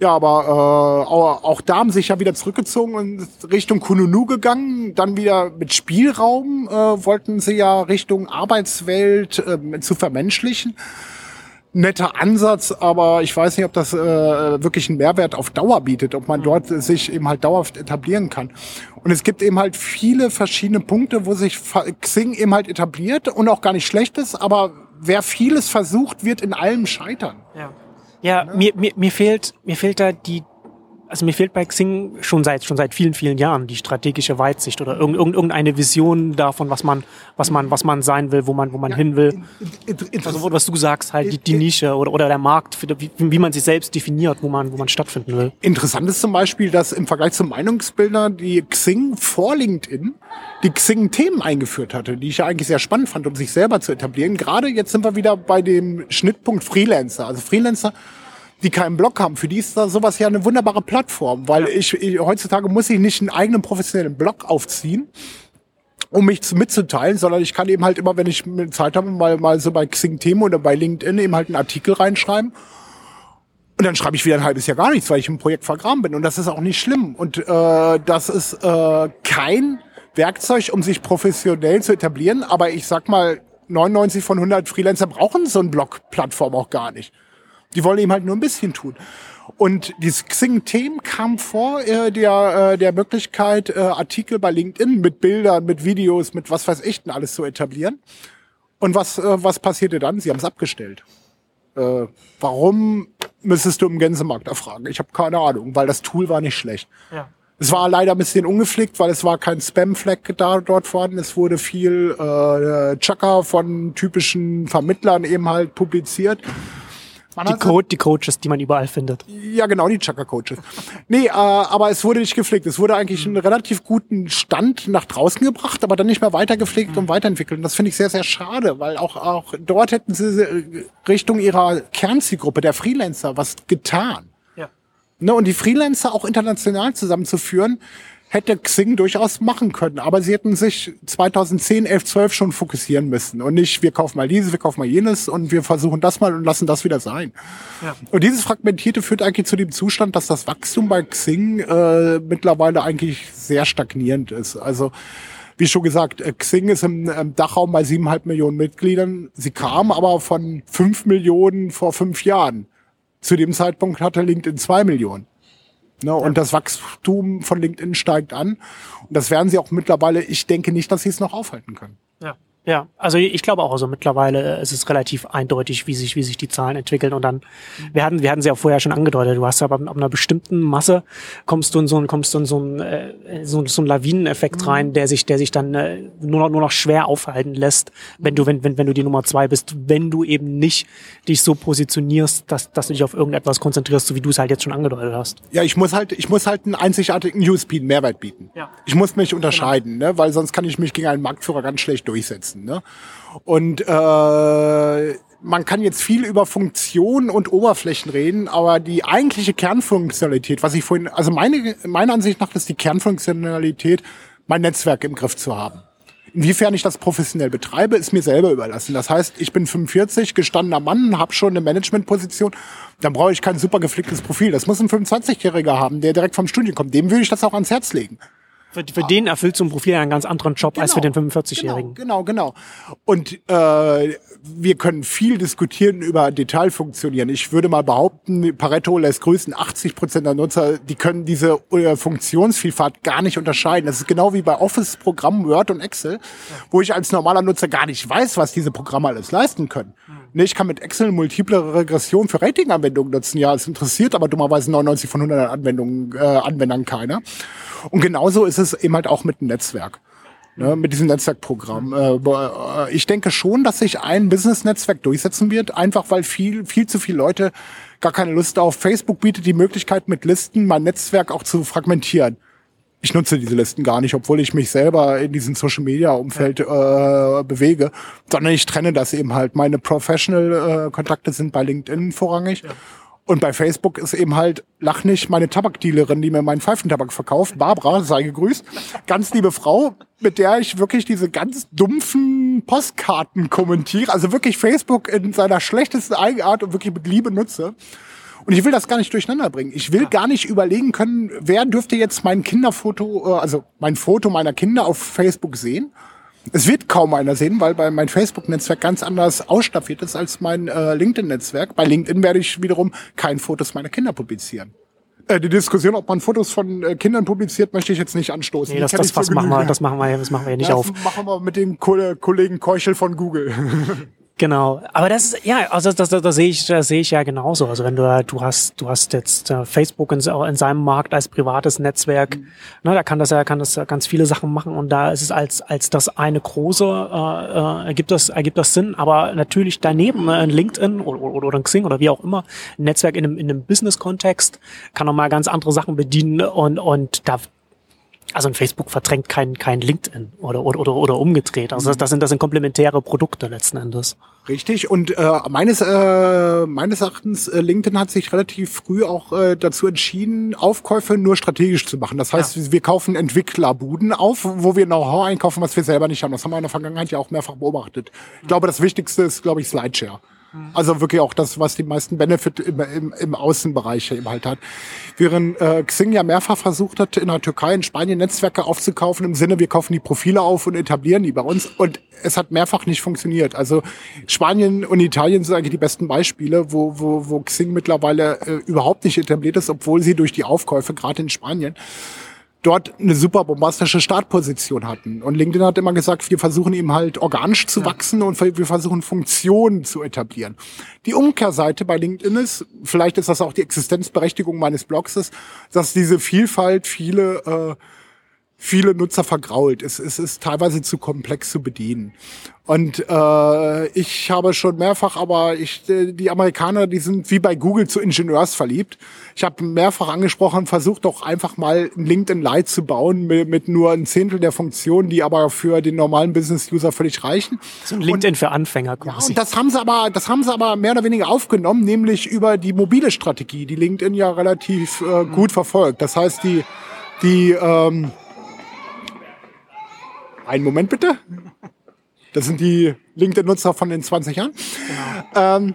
Ja, aber äh, auch, auch da haben sich ja wieder zurückgezogen und Richtung Kununu gegangen, dann wieder mit Spielraum äh, wollten sie ja Richtung Arbeitswelt äh, zu vermenschlichen. Netter Ansatz, aber ich weiß nicht, ob das äh, wirklich einen Mehrwert auf Dauer bietet, ob man dort sich eben halt dauerhaft etablieren kann. Und es gibt eben halt viele verschiedene Punkte, wo sich Xing eben halt etabliert und auch gar nicht schlecht ist, aber wer vieles versucht, wird in allem scheitern. Ja. Ja, ne? mir, mir, mir fehlt, mir fehlt da die, also mir fehlt bei Xing schon seit schon seit vielen vielen Jahren die strategische Weitsicht oder irgend, irgendeine Vision davon, was man was man was man sein will, wo man wo man ja, hin will. Also was du sagst halt die, die Nische oder oder der Markt, wie, wie man sich selbst definiert, wo man wo man stattfinden will. Interessant ist zum Beispiel, dass im Vergleich zum Meinungsbilder die Xing vor LinkedIn die Xing Themen eingeführt hatte, die ich ja eigentlich sehr spannend fand, um sich selber zu etablieren. Gerade jetzt sind wir wieder bei dem Schnittpunkt Freelancer. Also Freelancer die keinen Blog haben, für die ist da sowas ja eine wunderbare Plattform, weil ich, ich heutzutage muss ich nicht einen eigenen professionellen Blog aufziehen, um mich zu, mitzuteilen, sondern ich kann eben halt immer, wenn ich Zeit habe, mal, mal so bei Xing Themen oder bei LinkedIn eben halt einen Artikel reinschreiben. Und dann schreibe ich wieder ein halbes Jahr gar nichts, weil ich im Projekt vergraben bin. Und das ist auch nicht schlimm. Und äh, das ist äh, kein Werkzeug, um sich professionell zu etablieren. Aber ich sag mal, 99 von 100 Freelancer brauchen so eine Blog-Plattform auch gar nicht. Die wollen eben halt nur ein bisschen tun. Und dieses Xing-Themen kam vor äh, der, äh, der Möglichkeit, äh, Artikel bei LinkedIn mit Bildern, mit Videos, mit was weiß ich denn alles zu etablieren. Und was, äh, was passierte dann? Sie haben es abgestellt. Äh, warum müsstest du im Gänsemarkt erfragen? Ich habe keine Ahnung, weil das Tool war nicht schlecht. Ja. Es war leider ein bisschen ungepflegt, weil es war kein Spam-Flag da dort vorhanden. Es wurde viel äh, Chucker von typischen Vermittlern eben halt publiziert. Die, hat- Co die Coaches, die man überall findet. ja, genau, die Chaka-Coaches. Nee, äh, aber es wurde nicht gepflegt. Es wurde eigentlich einen relativ guten Stand nach draußen gebracht, aber dann nicht mehr weiter gepflegt und weiterentwickelt. Und das finde ich sehr, sehr schade, weil auch, auch dort hätten sie äh, Richtung ihrer Kernzielgruppe, der Freelancer, was getan. Ja. Ne, und die Freelancer auch international zusammenzuführen, hätte Xing durchaus machen können. Aber sie hätten sich 2010, 11, 12 schon fokussieren müssen. Und nicht, wir kaufen mal dieses, wir kaufen mal jenes und wir versuchen das mal und lassen das wieder sein. Ja. Und dieses Fragmentierte führt eigentlich zu dem Zustand, dass das Wachstum bei Xing äh, mittlerweile eigentlich sehr stagnierend ist. Also wie schon gesagt, äh, Xing ist im, im Dachraum bei siebeneinhalb Millionen Mitgliedern. Sie kam aber von fünf Millionen vor fünf Jahren. Zu dem Zeitpunkt hatte LinkedIn zwei Millionen. Ne, Und das Wachstum von LinkedIn steigt an. Und das werden sie auch mittlerweile, ich denke nicht, dass sie es noch aufhalten können. Ja. Ja, also ich glaube auch, also mittlerweile äh, ist es relativ eindeutig, wie sich, wie sich die Zahlen entwickeln. Und dann, wir hatten, wir hatten sie ja vorher schon angedeutet, du hast aber ab einer bestimmten Masse kommst du in so einen, kommst du in so einen, äh, so, so einen Lawineneffekt rein, der sich, der sich dann äh, nur noch, nur noch schwer aufhalten lässt, wenn du, wenn, wenn, wenn du die Nummer zwei bist, wenn du eben nicht dich so positionierst, dass, dass du dich auf irgendetwas konzentrierst, so wie du es halt jetzt schon angedeutet hast. Ja, ich muss halt, ich muss halt einen einzigartigen USP, einen Mehrwert bieten. Ja. Ich muss mich unterscheiden, ne, weil sonst kann ich mich gegen einen Marktführer ganz schlecht durchsetzen. Ne? Und äh, man kann jetzt viel über Funktionen und Oberflächen reden, aber die eigentliche Kernfunktionalität, was ich vorhin, also meine, meiner Ansicht nach ist die Kernfunktionalität, mein Netzwerk im Griff zu haben. Inwiefern ich das professionell betreibe, ist mir selber überlassen. Das heißt, ich bin 45, gestandener Mann, habe schon eine Managementposition, dann brauche ich kein super geflicktes Profil. Das muss ein 25-Jähriger haben, der direkt vom Studium kommt. Dem würde ich das auch ans Herz legen. Für, für den erfüllt so ein Profil einen ganz anderen Job als für den 45-Jährigen. Genau, genau, genau. Und äh, wir können viel diskutieren über Detailfunktionieren. Ich würde mal behaupten, Pareto lässt größten 80 Prozent der Nutzer, die können diese äh, Funktionsvielfalt gar nicht unterscheiden. Das ist genau wie bei Office-Programmen Word und Excel, wo ich als normaler Nutzer gar nicht weiß, was diese Programme alles leisten können. Ne, ich kann mit Excel multiple Regression für Ratinganwendungen nutzen. Ja, es interessiert aber dummerweise 99 von 100 Anwendungen, äh, Anwendern keiner. Und genauso ist es eben halt auch mit dem Netzwerk. Ne, mit diesem Netzwerkprogramm. Äh, äh, ich denke schon, dass sich ein Business-Netzwerk durchsetzen wird, einfach weil viel, viel zu viele Leute gar keine Lust auf. Facebook bietet die Möglichkeit, mit Listen mein Netzwerk auch zu fragmentieren. Ich nutze diese Listen gar nicht, obwohl ich mich selber in diesem Social Media Umfeld äh, bewege, sondern ich trenne das eben halt. Meine Professional äh, Kontakte sind bei LinkedIn vorrangig. Und bei Facebook ist eben halt, lach nicht, meine Tabakdealerin, die mir meinen Pfeifentabak verkauft, Barbara, sei gegrüßt, ganz liebe Frau, mit der ich wirklich diese ganz dumpfen Postkarten kommentiere, also wirklich Facebook in seiner schlechtesten Eigenart und wirklich mit Liebe nutze. Und ich will das gar nicht durcheinander bringen. Ich will gar nicht überlegen können, wer dürfte jetzt mein Kinderfoto, äh, also mein Foto meiner Kinder auf Facebook sehen. Es wird kaum einer sehen, weil bei mein Facebook-Netzwerk ganz anders ausstaffiert ist als mein äh, LinkedIn-Netzwerk. Bei LinkedIn werde ich wiederum kein Fotos meiner Kinder publizieren. Äh, die Diskussion, ob man Fotos von äh, Kindern publiziert, möchte ich jetzt nicht anstoßen. Nee, das, das, was machen wir, das machen wir, das machen wir ja nicht das auf. machen wir mit dem Ko Kollegen Keuchel von Google. Genau, aber das ist ja, also das, das, das sehe ich, das sehe ich ja genauso. Also wenn du du hast du hast jetzt äh, Facebook in, in seinem Markt als privates Netzwerk, ne, da kann das ja kann das ganz viele Sachen machen und da ist es als als das eine große äh, äh, ergibt das ergibt das Sinn. Aber natürlich daneben äh, ein LinkedIn oder, oder, oder ein Xing oder wie auch immer ein Netzwerk in einem in einem Business-Kontext kann noch mal ganz andere Sachen bedienen und und da also ein Facebook verdrängt kein, kein LinkedIn oder, oder, oder, oder umgedreht. Also das, das, sind, das sind komplementäre Produkte letzten Endes. Richtig. Und äh, meines, äh, meines Erachtens, äh, LinkedIn hat sich relativ früh auch äh, dazu entschieden, Aufkäufe nur strategisch zu machen. Das heißt, wir kaufen Entwicklerbuden auf, wo wir Know-how einkaufen, was wir selber nicht haben. Das haben wir in der Vergangenheit ja auch mehrfach beobachtet. Ich glaube, das Wichtigste ist, glaube ich, Slideshare. Also wirklich auch das, was die meisten Benefit im, im, im Außenbereich eben halt hat. Während äh, Xing ja mehrfach versucht hat, in der Türkei, in Spanien Netzwerke aufzukaufen, im Sinne, wir kaufen die Profile auf und etablieren die bei uns. Und es hat mehrfach nicht funktioniert. Also Spanien und Italien sind eigentlich die besten Beispiele, wo, wo, wo Xing mittlerweile äh, überhaupt nicht etabliert ist, obwohl sie durch die Aufkäufe, gerade in Spanien, dort eine super bombastische Startposition hatten. Und LinkedIn hat immer gesagt, wir versuchen eben halt organisch zu ja. wachsen und wir versuchen Funktionen zu etablieren. Die Umkehrseite bei LinkedIn ist, vielleicht ist das auch die Existenzberechtigung meines Blogs ist, dass diese Vielfalt viele äh, viele Nutzer vergrault. Es, es ist teilweise zu komplex zu bedienen. Und äh, ich habe schon mehrfach, aber ich, die Amerikaner, die sind wie bei Google zu Ingenieurs verliebt. Ich habe mehrfach angesprochen, versucht doch einfach mal ein LinkedIn Lite zu bauen mit, mit nur ein Zehntel der Funktionen, die aber für den normalen Business-User völlig reichen. So ein LinkedIn und, für Anfänger quasi. Ja, und das haben sie aber, das haben sie aber mehr oder weniger aufgenommen, nämlich über die mobile Strategie, die LinkedIn ja relativ äh, gut verfolgt. Das heißt, die, die ähm, einen Moment bitte. Das sind die LinkedIn-Nutzer von den 20 Jahren. Genau. Ähm,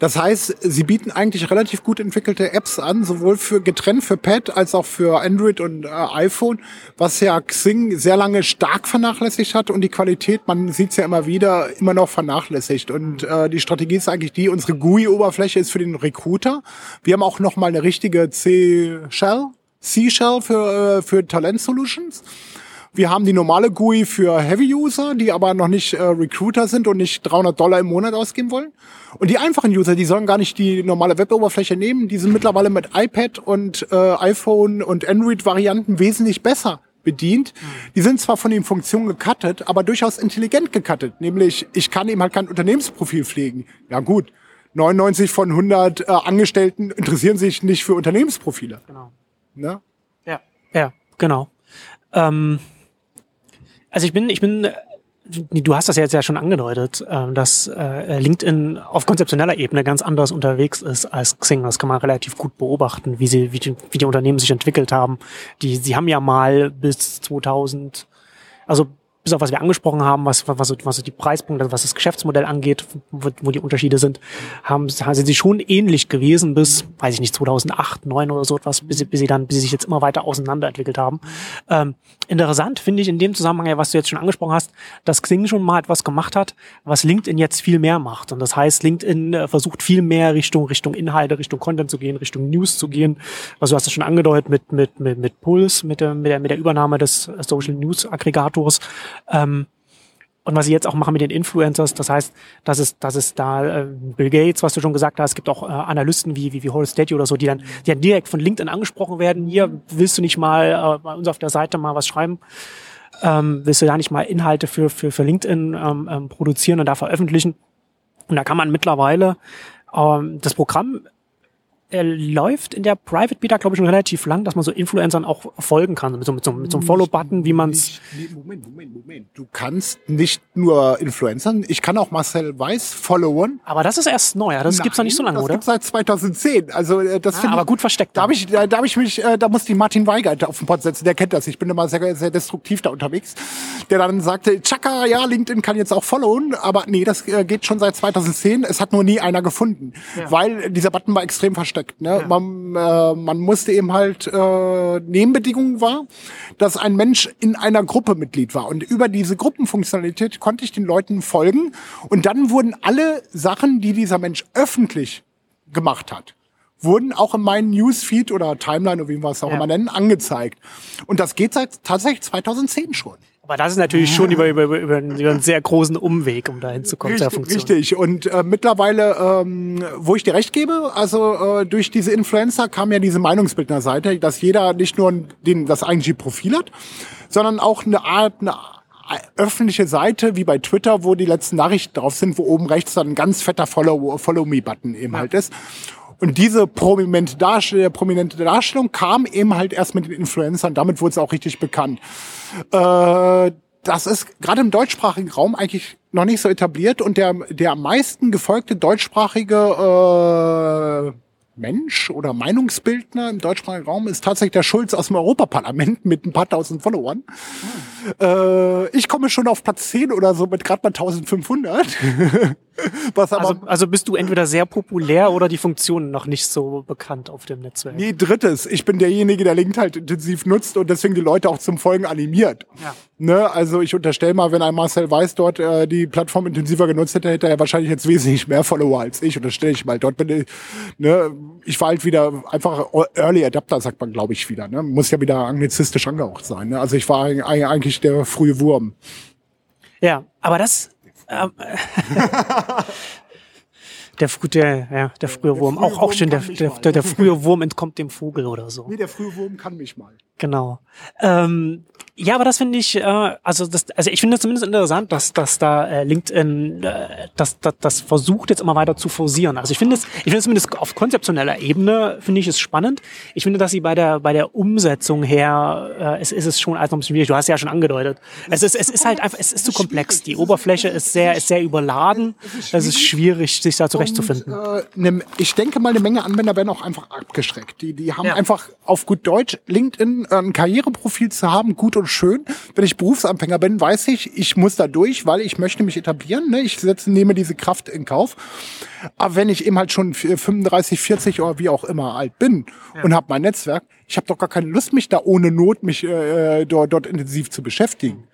das heißt, sie bieten eigentlich relativ gut entwickelte Apps an, sowohl für getrennt für Pad als auch für Android und äh, iPhone, was ja Xing sehr lange stark vernachlässigt hat und die Qualität, man sieht es ja immer wieder, immer noch vernachlässigt. Und äh, die Strategie ist eigentlich die, unsere GUI-Oberfläche ist für den Recruiter. Wir haben auch noch mal eine richtige C-Shell, C-Shell für, äh, für Talent Solutions. Wir haben die normale GUI für Heavy-User, die aber noch nicht äh, Recruiter sind und nicht 300 Dollar im Monat ausgeben wollen. Und die einfachen User, die sollen gar nicht die normale Web-Oberfläche nehmen. Die sind mittlerweile mit iPad und äh, iPhone und Android-Varianten wesentlich besser bedient. Die sind zwar von den Funktionen gecuttet, aber durchaus intelligent gecuttet. Nämlich, ich kann eben halt kein Unternehmensprofil pflegen. Ja gut, 99 von 100 äh, Angestellten interessieren sich nicht für Unternehmensprofile. Genau. Ne? Ja, ja, genau. Ähm also ich bin, ich bin, du hast das ja jetzt ja schon angedeutet, ähm, dass äh, LinkedIn auf konzeptioneller Ebene ganz anders unterwegs ist als Xing. Das kann man relativ gut beobachten, wie sie, wie die, wie die Unternehmen sich entwickelt haben. Die, sie haben ja mal bis 2000, also bis auf was wir angesprochen haben, was, was, was die Preispunkte, was das Geschäftsmodell angeht, wo, wo die Unterschiede sind, haben, sind sie schon ähnlich gewesen bis, weiß ich nicht, 2008, 2009 oder so etwas, bis sie, bis sie dann, bis sie sich jetzt immer weiter auseinanderentwickelt haben. Ähm, interessant finde ich in dem Zusammenhang, ja, was du jetzt schon angesprochen hast, dass Xing schon mal etwas gemacht hat, was LinkedIn jetzt viel mehr macht. Und das heißt, LinkedIn äh, versucht viel mehr Richtung, Richtung Inhalte, Richtung Content zu gehen, Richtung News zu gehen. Also du hast es schon angedeutet mit, mit, mit, mit Pulse, mit der, mit der, mit der Übernahme des Social News Aggregators. Ähm, und was sie jetzt auch machen mit den Influencers, das heißt, dass es, dass es da äh, Bill Gates, was du schon gesagt hast, es gibt auch äh, Analysten wie, wie, wie Horace Daddy oder so, die dann, die dann direkt von LinkedIn angesprochen werden. Hier willst du nicht mal äh, bei uns auf der Seite mal was schreiben? Ähm, willst du da nicht mal Inhalte für, für, für LinkedIn ähm, ähm, produzieren und da veröffentlichen? Und da kann man mittlerweile ähm, das Programm er läuft in der Private Beta, glaube ich, schon relativ lang, dass man so Influencern auch folgen kann, mit so, mit so, mit so einem Follow-Button, wie man es. Moment, Moment, Moment. Du kannst nicht nur Influencern, ich kann auch Marcel Weiß followen. Aber das ist erst neu, das Nein, gibt's noch nicht so lange, das oder? Das gibt's seit 2010. Also äh, das ah, aber ich, gut versteckt. Da habe ich, da, da ich mich, äh, da muss die Martin Weigert auf den Pod setzen. Der kennt das. Ich bin immer sehr, sehr destruktiv da unterwegs. Der dann sagte, Chaka, ja, LinkedIn kann jetzt auch followen, aber nee, das äh, geht schon seit 2010. Es hat nur nie einer gefunden, ja. weil dieser Button war extrem versteckt. Ne? Ja. Man äh, man musste eben halt äh, Nebenbedingungen war, dass ein Mensch in einer Gruppe Mitglied war. Und über diese Gruppenfunktionalität konnte ich den Leuten folgen. Und dann wurden alle Sachen, die dieser Mensch öffentlich gemacht hat, wurden auch in meinen Newsfeed oder Timeline, oder wie wir es auch ja. immer nennen, angezeigt. Und das geht seit tatsächlich 2010 schon. Aber das ist natürlich schon über, über, über, über einen sehr großen Umweg, um da hinzukommen richtig, Funktion. Richtig. Und äh, mittlerweile, ähm, wo ich dir recht gebe, also äh, durch diese Influencer kam ja diese Meinungsbildnerseite, dass jeder nicht nur den, das IG-Profil hat, sondern auch eine Art, eine öffentliche Seite wie bei Twitter, wo die letzten Nachrichten drauf sind, wo oben rechts dann ein ganz fetter Follow, Follow Me-Button eben halt ist. Und diese prominente Darstellung, prominente Darstellung kam eben halt erst mit den Influencern. Damit wurde es auch richtig bekannt. Äh, das ist gerade im deutschsprachigen Raum eigentlich noch nicht so etabliert und der, der am meisten gefolgte deutschsprachige äh, Mensch oder Meinungsbildner im deutschsprachigen Raum ist tatsächlich der Schulz aus dem Europaparlament mit ein paar tausend Followern. Hm. Äh, ich komme schon auf Platz 10 oder so mit gerade mal 1500. Also, also bist du entweder sehr populär oder die Funktionen noch nicht so bekannt auf dem Netzwerk. Nee, drittes. Ich bin derjenige, der Link halt intensiv nutzt und deswegen die Leute auch zum Folgen animiert. Ja. Ne? Also ich unterstelle mal, wenn ein Marcel Weiß dort äh, die Plattform intensiver genutzt hätte, hätte er wahrscheinlich jetzt wesentlich mehr Follower als ich. Unterstelle ich mal. Dort bin ich, ne, ich war halt wieder einfach Early Adapter, sagt man, glaube ich, wieder. Ne? Muss ja wieder anglizistisch angehaucht sein. Ne? Also ich war eig- eigentlich der frühe Wurm. Ja, aber das. Ähm, der, der, ja, der frühe Wurm. frühe auch, auch Wurm schön, der, der, der, der frühe Wurm entkommt dem Vogel oder so. Nee, der frühe Wurm kann mich mal. Genau. Ähm, ja, aber das finde ich, äh, also das, also ich finde es zumindest interessant, dass, dass da äh, LinkedIn äh, das, das, das versucht jetzt immer weiter zu forcieren. Also ich finde es, ich finde es zumindest auf konzeptioneller Ebene finde ich es spannend. Ich finde, dass sie bei der bei der Umsetzung her, äh, es ist es schon als noch ein bisschen schwierig. Du hast ja schon angedeutet. Es ist es ist halt einfach, es ist zu komplex. Die Oberfläche ist sehr ist sehr überladen. Es ist schwierig, sich da zurechtzufinden. Und, äh, ne, ich denke mal, eine Menge Anwender werden auch einfach abgeschreckt. Die, die haben Ja. einfach auf gut Deutsch LinkedIn ein Karriereprofil zu haben, gut und schön. Wenn ich Berufsanfänger bin, weiß ich, ich muss da durch, weil ich möchte mich etablieren. Ne? Ich setze, nehme diese Kraft in Kauf. Aber wenn ich eben halt schon 35, 40 oder wie auch immer alt bin und habe mein Netzwerk, ich habe doch gar keine Lust, mich da ohne Not mich äh, dort, dort intensiv zu beschäftigen.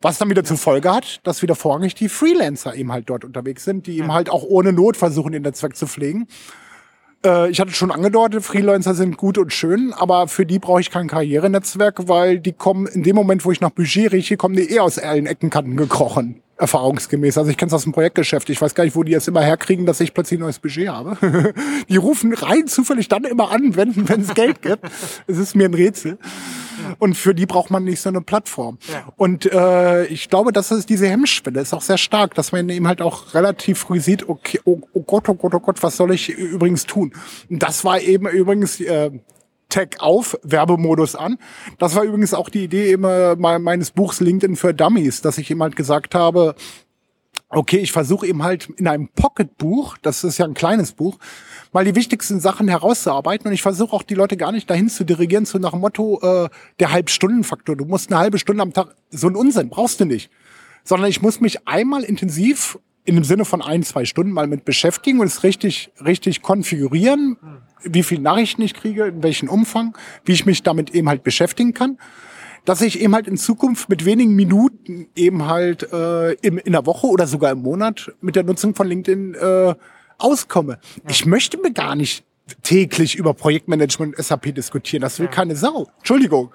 Was dann wieder zur Folge hat, dass wieder vorrangig die Freelancer eben halt dort unterwegs sind, die eben halt auch ohne Not versuchen, ihr Netzwerk zu pflegen. Äh, ich hatte schon angedeutet, Freelancer sind gut und schön, aber für die brauche ich kein Karrierenetzwerk, weil die kommen in dem Moment, wo ich nach Budget rieche, kommen die eh aus allen Eckenkanten gekrochen. Erfahrungsgemäß. Also ich kenne es aus dem Projektgeschäft. Ich weiß gar nicht, wo die jetzt immer herkriegen, dass ich plötzlich ein neues Budget habe. die rufen rein zufällig dann immer an, wenn wenn es Geld gibt. Es ist mir ein Rätsel. Und für die braucht man nicht so eine Plattform. Und äh, ich glaube, dass es diese Hemmschwelle ist auch sehr stark, dass man eben halt auch relativ früh sieht, okay, oh, oh Gott, oh Gott, oh Gott, was soll ich übrigens tun? Und das war eben übrigens äh, Tag auf, Werbemodus an. Das war übrigens auch die Idee immer me- meines Buchs LinkedIn für Dummies, dass ich eben halt gesagt habe, okay, ich versuche eben halt in einem Pocketbuch, das ist ja ein kleines Buch, mal die wichtigsten Sachen herauszuarbeiten und ich versuche auch die Leute gar nicht dahin zu dirigieren, so nach dem Motto äh, der Halbstundenfaktor. Du musst eine halbe Stunde am Tag, so ein Unsinn brauchst du nicht, sondern ich muss mich einmal intensiv in dem Sinne von ein, zwei Stunden mal mit beschäftigen und es richtig, richtig konfigurieren, wie viel Nachrichten ich kriege, in welchem Umfang, wie ich mich damit eben halt beschäftigen kann dass ich eben halt in Zukunft mit wenigen Minuten eben halt äh, im, in der Woche oder sogar im Monat mit der Nutzung von LinkedIn äh, auskomme. Ich möchte mir gar nicht täglich über Projektmanagement und SAP diskutieren. Das will keine Sau. Entschuldigung.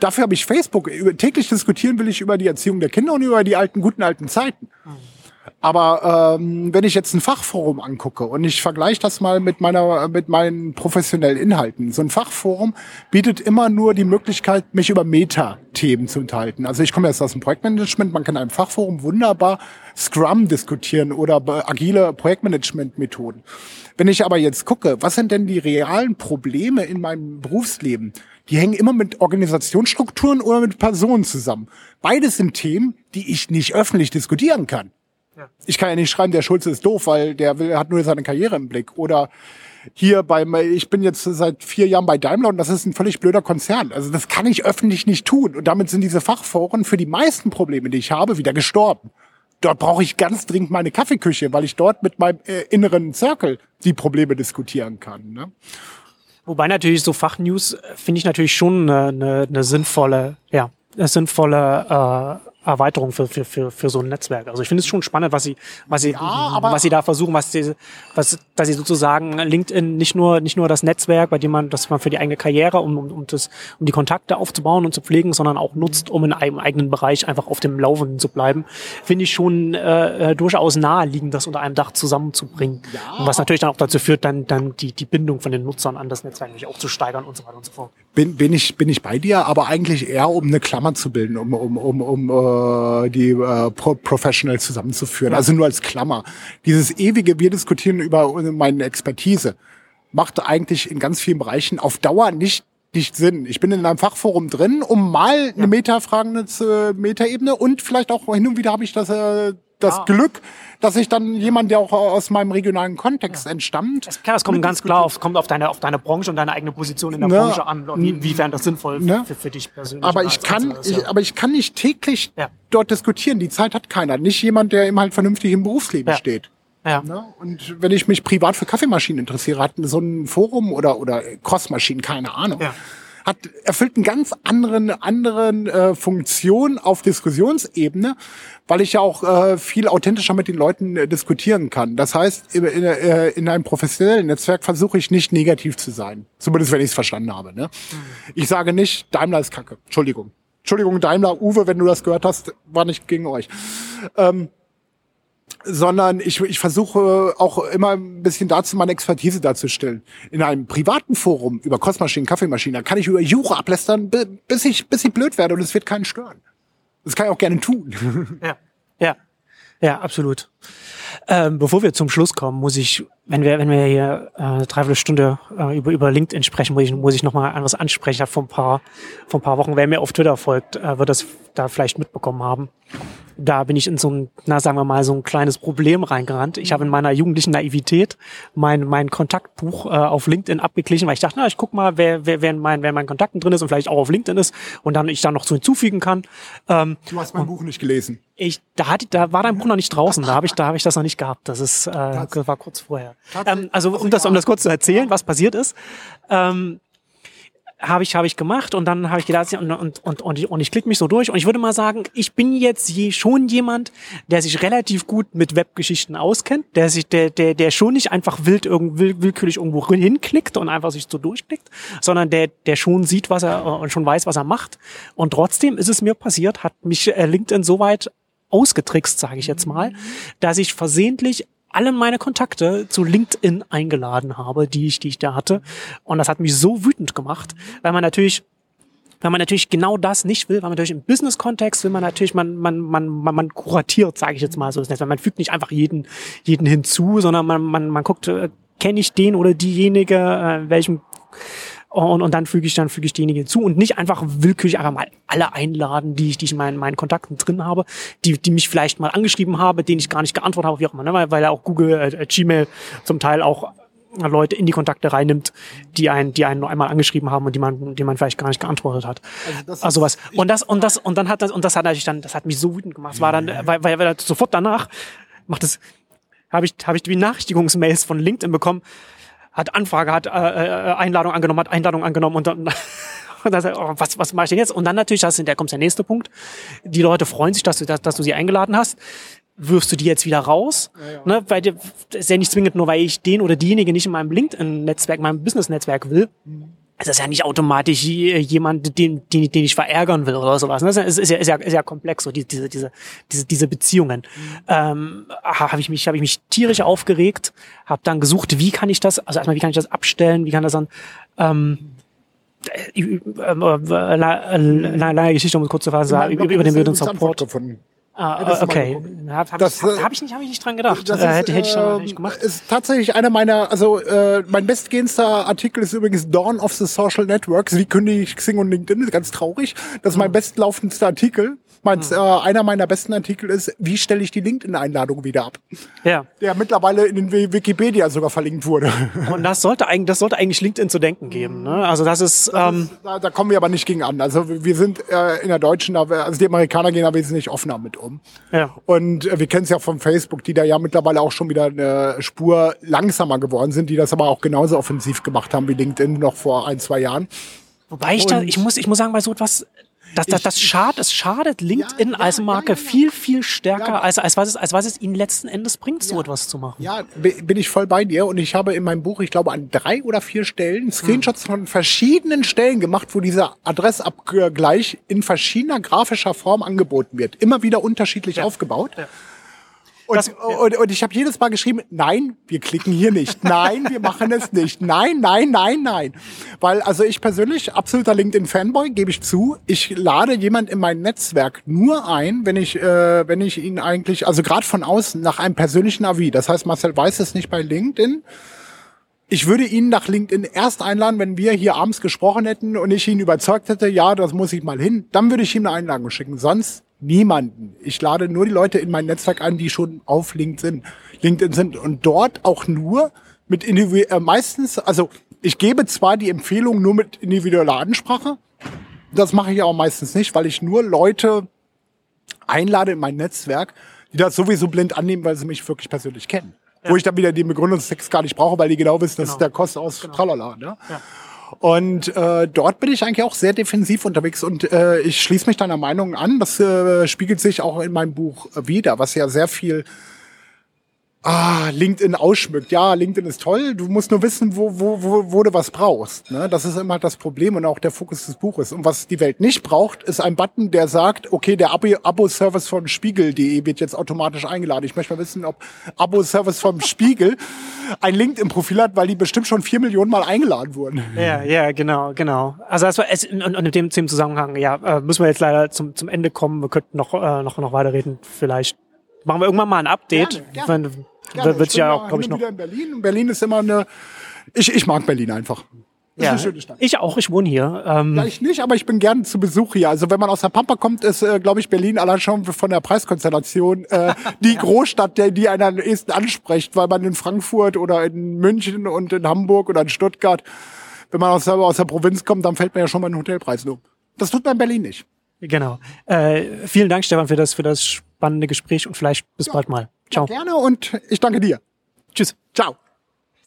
Dafür habe ich Facebook. Über, täglich diskutieren will ich über die Erziehung der Kinder und über die alten, guten alten Zeiten. Aber ähm, wenn ich jetzt ein Fachforum angucke und ich vergleiche das mal mit meiner mit meinen professionellen Inhalten, so ein Fachforum bietet immer nur die Möglichkeit, mich über Meta-Themen zu unterhalten. Also ich komme jetzt aus dem Projektmanagement, man kann in einem Fachforum wunderbar Scrum diskutieren oder agile Projektmanagement-Methoden. Wenn ich aber jetzt gucke, was sind denn die realen Probleme in meinem Berufsleben? Die hängen immer mit Organisationsstrukturen oder mit Personen zusammen. Beides sind Themen, die ich nicht öffentlich diskutieren kann. Ich kann ja nicht schreiben, der Schulze ist doof, weil der will, hat nur seine Karriere im Blick. Oder hier beim, ich bin jetzt seit vier Jahren bei Daimler und das ist ein völlig blöder Konzern. Also das kann ich öffentlich nicht tun. Und damit sind diese Fachforen für die meisten Probleme, die ich habe, wieder gestorben. Dort brauche ich ganz dringend meine Kaffeeküche, weil ich dort mit meinem äh, inneren Circle die Probleme diskutieren kann. Ne? Wobei natürlich so Fachnews äh, finde ich natürlich schon eine, eine, eine sinnvolle, ja, eine sinnvolle äh, Erweiterung für, für, für, für so ein Netzwerk. Also ich finde es schon spannend, was sie, was sie, aber- was sie da versuchen, was sie, was, dass sie sozusagen LinkedIn nicht nur, nicht nur das Netzwerk, bei dem man, das man für die eigene Karriere, um, um, um das, um die Kontakte aufzubauen und zu pflegen, sondern auch nutzt, um in einem eigenen Bereich einfach auf dem Laufenden zu bleiben, finde ich schon äh, äh, durchaus naheliegend, das unter einem Dach zusammenzubringen. und was natürlich dann auch dazu führt, dann, dann die, die Bindung von den Nutzern an das Netzwerk natürlich auch zu steigern und so weiter und so fort. bin, bin ich bin ich bei dir, aber eigentlich eher um eine Klammer zu bilden, um um um um äh, die äh, Pro Professionals zusammenzuführen. Also nur als Klammer. Dieses ewige wir diskutieren über meine Expertise macht eigentlich in ganz vielen Bereichen auf Dauer nicht nicht Sinn. Ich bin in einem Fachforum drin, um mal eine Meta-Fragende zur Metaebene und vielleicht auch hin und wieder habe ich das äh, das Ja. Glück, dass ich dann jemand, der auch aus meinem regionalen Kontext entstammt, Es, klar, es kommt ganz klar auf, kommt auf deine, auf deine Branche und deine eigene Position in der Ne. Branche an, und wie- inwiefern das sinnvoll Ne. für, für dich persönlich Aber ist. ich kann, Also, ich, ja. aber ich kann nicht täglich Ja. dort diskutieren. Die Zeit hat keiner. Nicht jemand, der eben halt vernünftig im Berufsleben Ja. steht. Ja. Ne? Und wenn ich mich privat für Kaffeemaschinen interessiere, hat so ein Forum oder, oder Crossmaschinen, keine Ahnung, Ja. Hat erfüllt einen ganz anderen, anderen äh, Funktion auf Diskussionsebene, weil ich ja auch äh, viel authentischer mit den Leuten äh, diskutieren kann. Das heißt, in, äh, in einem professionellen Netzwerk versuche ich nicht negativ zu sein. Zumindest wenn ich es verstanden habe. Ne? Ich sage nicht, Daimler ist Kacke. Entschuldigung. Entschuldigung, Daimler, Uwe, wenn du das gehört hast, war nicht gegen euch. Ähm, sondern ich, ich versuche auch immer ein bisschen dazu meine Expertise darzustellen. In einem privaten Forum über Kostmaschinen, Kaffeemaschinen, da kann ich über Jura ablästern, bi- bis ich, bis ich blöd werde und es wird keinen stören. Das kann ich auch gerne tun. Ja, ja, ja, absolut. Ähm, bevor wir zum Schluss kommen, muss ich, wenn wir, wenn wir hier äh, eine Dreiviertelstunde äh, über, über LinkedIn sprechen, muss ich, muss ich nochmal etwas ansprechen. Ich habe vor ein paar, vor ein paar Wochen, wer mir auf Twitter folgt, äh, wird das da vielleicht mitbekommen haben. Da bin ich in so ein, na sagen wir mal, so ein kleines Problem reingerannt. Ich habe in meiner jugendlichen Naivität mein, mein Kontaktbuch äh, auf LinkedIn abgeglichen, weil ich dachte, na, ich guck mal, wer, wer, wer, in mein, wer in meinen Kontakten drin ist und vielleicht auch auf LinkedIn ist und dann ich da noch so hinzufügen kann. Ähm, Du hast mein Buch nicht gelesen. ich, da, hatte, da war dein Buch noch nicht draußen, da habe ich, da habe ich das noch nicht gehabt. Das ist, äh, das war kurz vorher. Ähm, also um das, um das kurz zu erzählen, was passiert ist, ähm, habe ich, habe ich gemacht und dann habe ich gedacht, und, und, und, und ich, und ich klicke mich so durch und ich würde mal sagen, ich bin jetzt je, schon jemand, der sich relativ gut mit Webgeschichten auskennt, der sich, der, der, der schon nicht einfach wild irgend, will, willkürlich irgendwo hinklickt und einfach sich so durchklickt, sondern der, der schon sieht, was er und schon weiß, was er macht. Und trotzdem ist es mir passiert, hat mich äh, LinkedIn so weit ausgetrickst, sage ich jetzt mal, dass ich versehentlich alle meine Kontakte zu LinkedIn eingeladen habe, die ich, die ich da hatte. Und das hat mich so wütend gemacht, weil man natürlich weil man natürlich genau das nicht will, weil man natürlich im Business-Kontext will man natürlich, man, man, man, man, man kuratiert, sage ich jetzt mal so das. Man fügt nicht einfach jeden, jeden hinzu, sondern man, man, man guckt, äh, kenne ich den oder diejenige, äh, welchem und, und dann füge ich dann füge ich diejenige hinzu und nicht einfach willkürlich einfach mal alle einladen, die ich, die ich in meinen, meinen Kontakten drin habe, die, die mich vielleicht mal angeschrieben habe, denen ich gar nicht geantwortet habe, wie auch immer, ne? weil, weil auch Google, äh, Gmail zum Teil auch Leute in die Kontakte reinnimmt, die einen, die einen nur einmal angeschrieben haben und die man, die man vielleicht gar nicht geantwortet hat. Also Also, was. Und das, und das, und dann hat das, und das hat natürlich dann, das hat mich so wütend gemacht. Es war dann, weil, weil, weil sofort danach macht es, habe ich, habe ich die Benachrichtigungsmails von LinkedIn bekommen, hat Anfrage, hat äh, äh, Einladung angenommen, hat Einladung angenommen und dann, und dann oh, was, was mache ich denn jetzt? Und dann natürlich, das, da kommt der nächste Punkt. Die Leute freuen sich, dass du, dass, dass du sie eingeladen hast. Wirfst du die jetzt wieder raus? Ne, weil das ist ja nicht zwingend nur, weil ich den oder diejenige nicht in meinem LinkedIn-Netzwerk, meinem Business-Netzwerk will. Es ist ja nicht automatisch je- jemand, den, den, den ich verärgern will oder sowas. ne? Das ist, ist, ja, ist, ja, ist ja komplex, so die, diese, diese, diese, diese Beziehungen. Ähm, habe ich mich, habe ich mich tierisch aufgeregt, habe dann gesucht, wie kann ich das, also erstmal, wie kann ich das abstellen, wie kann das dann, ähm, äh, äh, äh, la- la- lange Geschichte, um es kurz zu fassen, über, über den ist Ah, das okay. Habe hab, hab, äh, hab ich nicht, habe ich nicht dran gedacht. Das äh, ist, hätte, hätte ich schon ähm, nicht gemacht. Ist tatsächlich einer meiner, also äh, mein bestgehendster Artikel ist übrigens Dawn of the Social Networks. Wie kündige ich Xing und LinkedIn? Das ist ganz traurig. Das ist mein bestlaufendster Artikel. Mein, äh, einer meiner besten Artikel ist, wie stelle ich die LinkedIn-Einladung wieder ab? Ja. Der mittlerweile in den Wikipedia sogar verlinkt wurde. Und das sollte eigentlich, das sollte eigentlich LinkedIn zu denken geben. Ne? Also das ist, ähm, da, da kommen wir aber nicht gegen an. Also wir sind äh, in der deutschen, also die Amerikaner gehen da wesentlich offener mit um. ja. Und äh, wir kennen es ja von Facebook, die da ja mittlerweile auch schon wieder eine Spur langsamer geworden sind, die das aber auch genauso offensiv gemacht haben wie LinkedIn noch vor ein, zwei Jahren. Wobei ich da, ich muss, ich muss sagen, bei so etwas, das, das, das schadet, es schadet LinkedIn Ja, ja, als Marke ja, viel, viel stärker, als, als was es, als was es ihnen letzten Endes bringt, so etwas zu machen. Ja, bi- bin ich voll bei dir. Und ich habe in meinem Buch, ich glaube, an drei oder vier Stellen Screenshots von verschiedenen Stellen gemacht, wo dieser Adressabgleich in verschiedener grafischer Form angeboten wird. Immer wieder unterschiedlich aufgebaut. Und, Das- und, und ich habe jedes Mal geschrieben, nein, wir klicken hier nicht. Nein, wir machen es nicht. Nein, nein, nein, nein. Weil, also ich persönlich, absoluter LinkedIn-Fanboy, gebe ich zu. Ich lade jemand in mein Netzwerk nur ein, wenn ich, äh, wenn ich ihn eigentlich, also gerade von außen, nach einem persönlichen Avis. Das heißt, Marcel weiß es nicht bei LinkedIn. Ich würde ihn nach LinkedIn erst einladen, wenn wir hier abends gesprochen hätten und ich ihn überzeugt hätte, ja, das muss ich mal hin. Dann würde ich ihm eine Einladung schicken. Sonst niemanden. Ich lade nur die Leute in mein Netzwerk ein, die schon auf LinkedIn, LinkedIn sind und dort auch nur mit individu äh, meistens, also ich gebe zwar die Empfehlung nur mit individueller Ansprache, das mache ich aber meistens nicht, weil ich nur Leute einlade in mein Netzwerk, die das sowieso blind annehmen, weil sie mich wirklich persönlich kennen. Wo ich dann wieder den Begründungstext gar nicht brauche, weil die genau wissen, das Genau. ist der Kost aus Tralala. Ne? Und äh, dort bin ich eigentlich auch sehr defensiv unterwegs und äh, ich schließe mich deiner Meinung an. Das äh, spiegelt sich auch in meinem Buch wieder, was ja sehr viel ah, LinkedIn ausschmückt. Ja, LinkedIn ist toll. Du musst nur wissen, wo, wo, wo, wo du was brauchst. Ne? Das ist immer das Problem und auch der Fokus des Buches. Und was die Welt nicht braucht, ist ein Button, der sagt, okay, der Abo- Abo-Service von Spiegel.de wird jetzt automatisch eingeladen. Ich möchte mal wissen, ob Abo-Service vom Spiegel ein LinkedIn-Profil hat, weil die bestimmt schon vier Millionen Mal eingeladen wurden. Ja, ja, genau, genau. Also das war es und, und in dem, dem Zusammenhang, ja, äh, müssen wir jetzt leider zum, zum Ende kommen. Wir könnten noch, äh, noch, noch weiterreden. Vielleicht machen wir irgendwann mal ein Update. Gerne, gerne. Wenn, Gerne. wird sich ja bin auch, glaube ich, noch. wieder in Berlin. Berlin ist immer eine. Ich, ich mag Berlin einfach. Das Ja, ist eine schöne Stadt. ich auch, ich wohne hier. Ähm, Ja, ich nicht, aber ich bin gern zu Besuch hier. Also wenn man aus der Pampa kommt, ist, äh, glaube ich, Berlin allein schon von der Preiskonstellation äh, die Großstadt, der, die einen am ehesten anspricht, weil man in Frankfurt oder in München und in Hamburg oder in Stuttgart, wenn man aus der, aus der Provinz kommt, dann fällt man ja schon mal den Hotelpreis um. Das tut man in Berlin nicht. Genau. Äh, vielen Dank, Stefan, für das, für das spannende Gespräch und vielleicht bis bald mal. Ciao. Gerne und ich danke dir. Tschüss. Ciao.